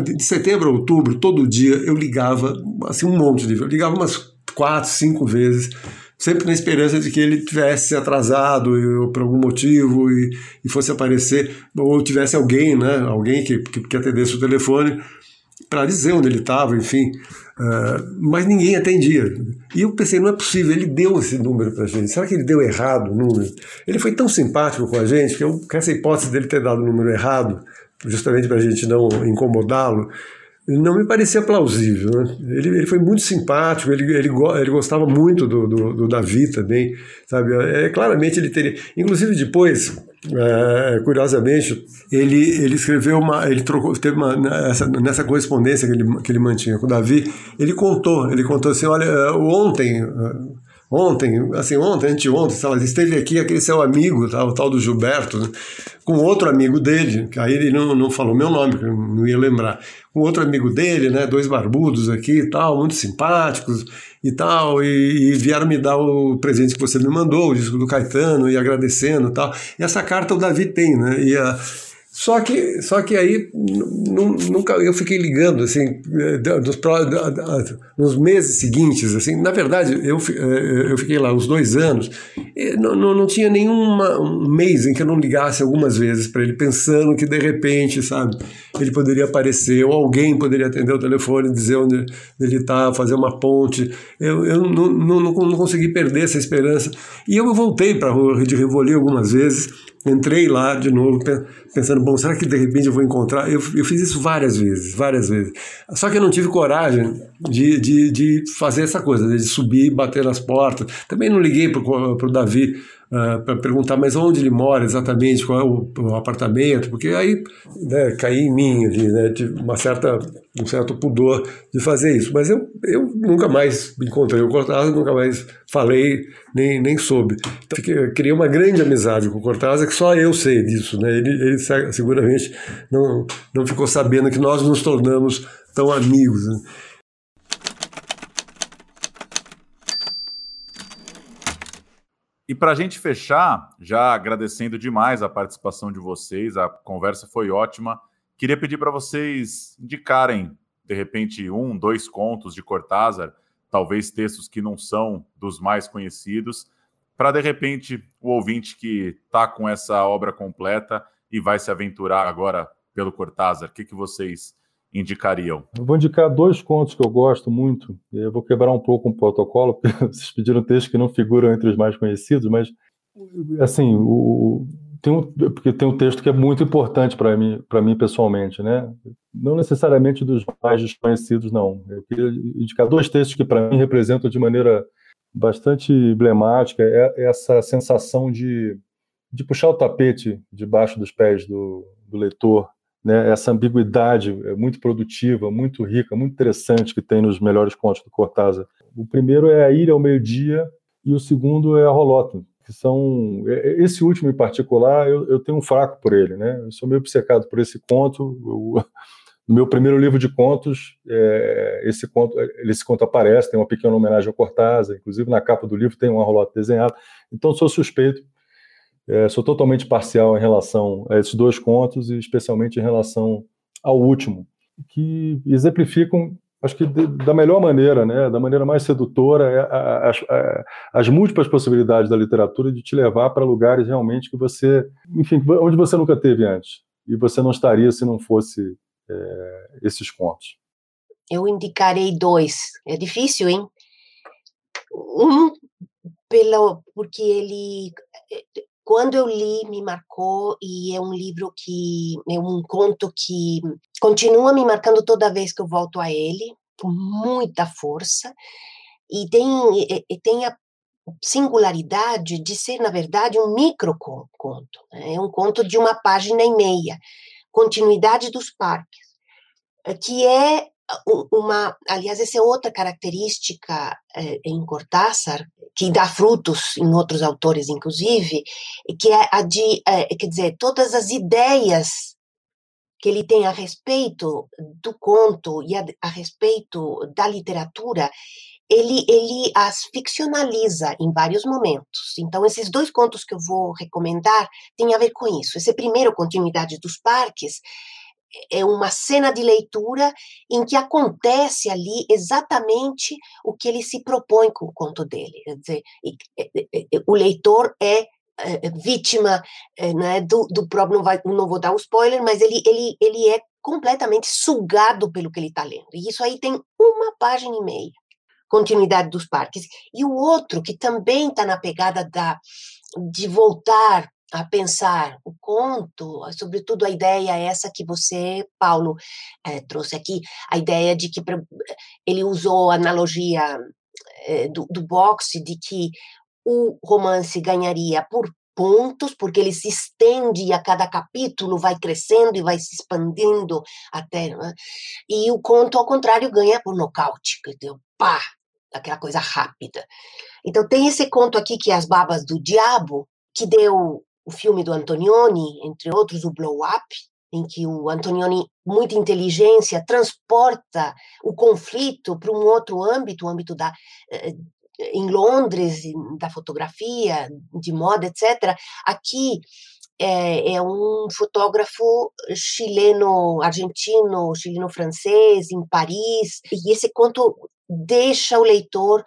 de setembro a outubro, todo dia, eu ligava, assim, um monte de vezes. Eu ligava umas quatro, cinco vezes, sempre na esperança de que ele tivesse atrasado por algum motivo e, e, fosse aparecer, ou tivesse alguém, né? Alguém que, que, que atendesse o telefone para dizer onde ele estava, enfim. Uh, mas ninguém atendia. E eu pensei, não é possível, ele deu esse número para a gente. Será que ele deu errado o número? Ele foi tão simpático com a gente que, eu, que essa hipótese dele ter dado o número errado, justamente para a gente não incomodá-lo, não me parecia plausível. Né? Ele, ele foi muito simpático, ele, ele, ele gostava muito do, do, do Davi também, sabe? É, claramente ele teria. Inclusive depois, é, curiosamente, ele, ele escreveu uma. Ele trocou, teve uma. Nessa, nessa correspondência que ele, que ele mantinha com o Davi, ele contou, ele contou assim: olha, ontem ontem, assim, ontem, anteontem, sei lá, esteve aqui aquele seu amigo, o tal do Gilberto, né, com outro amigo dele, que aí ele não, não falou meu nome, não ia lembrar, com outro amigo dele, né, dois barbudos aqui e tal, muito simpáticos e tal, e, e, vieram me dar o presente que você me mandou, o disco do Caetano, e agradecendo e tal. E essa carta o Davi tem, né, e a Só que, só que aí nunca eu fiquei ligando assim nos, nos meses seguintes assim. Na verdade eu, eh, eu fiquei lá uns dois anos não, não, não tinha nenhum um mês em que eu não ligasse algumas vezes para ele pensando que de repente sabe ele poderia aparecer ou alguém poderia atender o telefone dizer onde ele está fazer uma ponte. Eu, eu não, não, não, consegui perder essa esperança. E eu voltei para a de Rivoli algumas vezes Entrei lá de novo pensando, bom, será que de repente eu vou encontrar? Eu, eu fiz isso várias vezes, várias vezes. Só que eu não tive coragem de, de, de fazer essa coisa, de subir e bater nas portas. Também não liguei para o Davi uh, ah, para perguntar, mas onde ele mora exatamente, qual é o, o apartamento, porque aí né, caí em mim ali, né, uma certa, um certo pudor de fazer isso. Mas eu, eu nunca mais encontrei o Cortázar, nunca mais falei, nem, nem soube. Então, fiquei, criei uma grande amizade com o Cortázar, que só eu sei disso. Né? Ele, ele seguramente não, não ficou sabendo que nós nos tornamos tão amigos. Né? E para a gente fechar, já agradecendo demais a participação de vocês, a conversa foi ótima. Queria pedir para vocês indicarem, de repente, um, dois contos de Cortázar, talvez textos que não são dos mais conhecidos, para de repente o ouvinte que está com essa obra completa e vai se aventurar agora pelo Cortázar, o que, que vocês indicariam? Eu vou indicar dois contos que eu gosto muito. Eu vou quebrar um pouco o um protocolo, porque vocês pediram textos que não figuram entre os mais conhecidos, mas assim, o, tem um, porque tem um texto que é muito importante para mim, para mim pessoalmente, né? Não necessariamente dos mais desconhecidos, não. Eu queria indicar dois textos que para mim representam de maneira bastante emblemática é essa sensação de, de puxar o tapete debaixo dos pés do, do leitor né, essa ambiguidade é muito produtiva, muito rica, muito interessante que tem nos melhores contos do Cortázar. O primeiro é A Ilha ao Meio-Dia e o segundo é A Rolota, que são... É, é, esse último em particular, eu, eu tenho um fraco por ele, né? Eu sou meio obcecado por esse conto. Eu, no meu primeiro livro de contos, é, esse, conto, esse conto aparece, tem uma pequena homenagem ao Cortázar, inclusive na capa do livro tem uma rolota desenhada, então sou suspeito é, sou totalmente parcial em relação a esses dois contos e especialmente em relação ao último, que exemplificam, acho que de, da melhor maneira, né, da maneira mais sedutora, é, as, as múltiplas possibilidades da literatura de te levar para lugares realmente que você, enfim, onde você nunca teve antes e você não estaria se não fosse é, esses contos. Eu indicarei dois. É difícil, hein? Um pelo porque ele quando eu li, me marcou e é um livro que é um conto que continua me marcando toda vez que eu volto a ele, com muita força. E tem, e tem a singularidade de ser, na verdade, um microconto. Né? É um conto de uma página e meia, Continuidade dos Parques, que é uma, aliás, essa é outra característica eh, em Cortázar, que dá frutos em outros autores, inclusive, que é a de, eh, quer dizer, todas as ideias que ele tem a respeito do conto e a, a respeito da literatura, ele, ele as ficcionaliza em vários momentos. Então, esses dois contos que eu vou recomendar têm a ver com isso. Esse primeiro, Continuidade dos Parques, é uma cena de leitura em que acontece ali exatamente o que ele se propõe com o conto dele. Quer dizer, o leitor é, é vítima né, do, do próprio, não, vai, não vou dar o um spoiler, mas ele, ele, ele é completamente sugado pelo que ele está lendo. E isso aí tem uma página e meia, continuidade dos parques. E o outro, que também está na pegada da, de voltar a pensar o conto, sobretudo a ideia essa que você, Paulo, é, trouxe aqui, a ideia de que ele usou a analogia é, do, do boxe, de que o romance ganharia por pontos, porque ele se estende a cada capítulo vai crescendo e vai se expandindo até. Né? E o conto, ao contrário, ganha por nocaute, que pá, aquela coisa rápida. Então, tem esse conto aqui que é As Babas do Diabo, que deu o filme do Antonioni, entre outros o Blow Up, em que o Antonioni, muita inteligência, transporta o conflito para um outro âmbito, o âmbito da eh, em Londres, da fotografia, de moda, etc. Aqui é, é um fotógrafo chileno, argentino, chileno-francês, em Paris, e esse conto deixa o leitor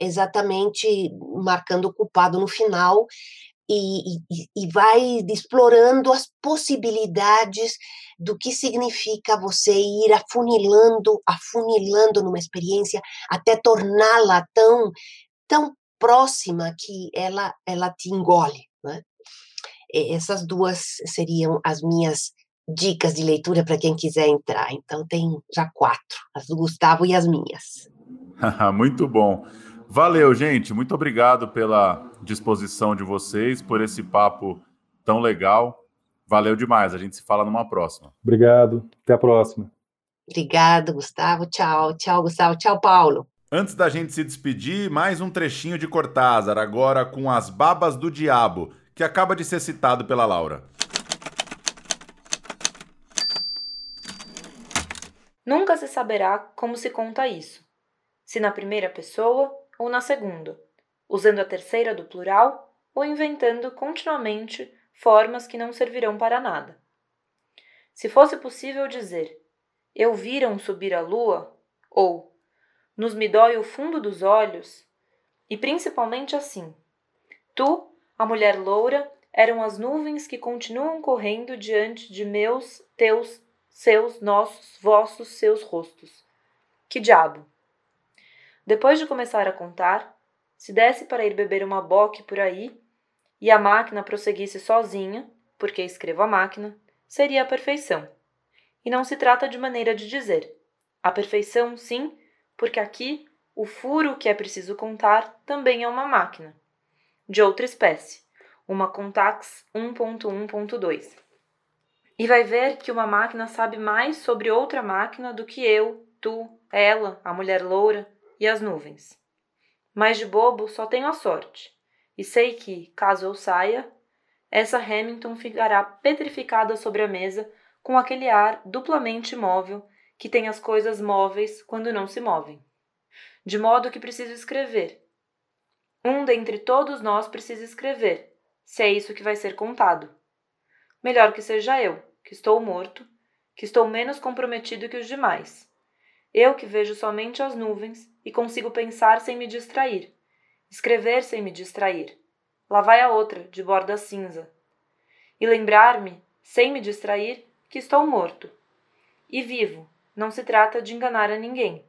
exatamente marcando o culpado no final e, e, vai explorando as possibilidades do que significa você ir afunilando, afunilando numa experiência até torná-la tão, tão próxima que ela, ela te engole. Né? Essas duas seriam as minhas dicas de leitura para quem quiser entrar. Então, tem já quatro: as do Gustavo e as minhas. Muito bom. Valeu, gente. Muito obrigado pela disposição de vocês, por esse papo tão legal. Valeu demais. A gente se fala numa próxima. Obrigado. Até a próxima. Obrigado, Gustavo. Tchau. Tchau, Gustavo. Tchau, Paulo. Antes da gente se despedir, mais um trechinho de Cortázar, agora com As Babas do Diabo, que acaba de ser citado pela Laura. Nunca se saberá como se conta isso, se na primeira pessoa ou na segunda, usando a terceira do plural ou inventando continuamente formas que não servirão para nada. Se fosse possível dizer eu viram subir a lua ou nos me dói o fundo dos olhos, e principalmente assim: Tu, a mulher loura, eram as nuvens que continuam correndo diante de meus, teus, seus, nossos, vossos, seus rostos. Que diabo! Depois de começar a contar, se desse para ir beber uma boque por aí e a máquina prosseguisse sozinha, porque escrevo a máquina, seria a perfeição. E não se trata de maneira de dizer. A perfeição, sim, porque aqui o furo que é preciso contar também é uma máquina, de outra espécie, uma Contax 1.1.2. E vai ver que uma máquina sabe mais sobre outra máquina do que eu, tu, ela, a mulher loura e as nuvens. Mas de bobo só tenho a sorte, e sei que, caso eu saia, essa Hamilton ficará petrificada sobre a mesa com aquele ar duplamente imóvel que tem as coisas móveis quando não se movem. De modo que preciso escrever. Um dentre todos nós precisa escrever, se é isso que vai ser contado. Melhor que seja eu, que estou morto, que estou menos comprometido que os demais. Eu que vejo somente as nuvens e consigo pensar sem me distrair, escrever sem me distrair. Lá vai a outra, de borda cinza. E lembrar-me, sem me distrair, que estou morto. E vivo, não se trata de enganar a ninguém.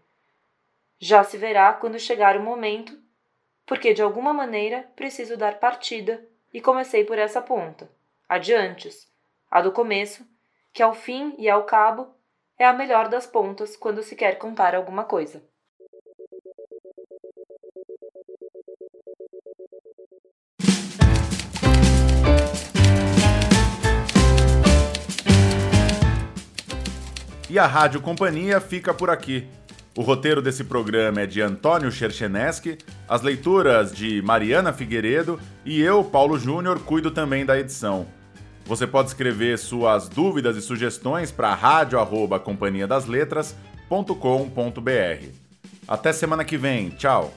Já se verá quando chegar o momento, porque de alguma maneira preciso dar partida e comecei por essa ponta, adiantes, a do começo, que ao fim e ao cabo é a melhor das pontas quando se quer contar alguma coisa. E a Rádio Companhia fica por aqui. O roteiro desse programa é de Antônio Chercheneschi, as leituras de Mariana Figueiredo e eu, Paulo Júnior, cuido também da edição. Você pode escrever suas dúvidas e sugestões para rádio@companhiadasletras.com.br. Até semana que vem. Tchau.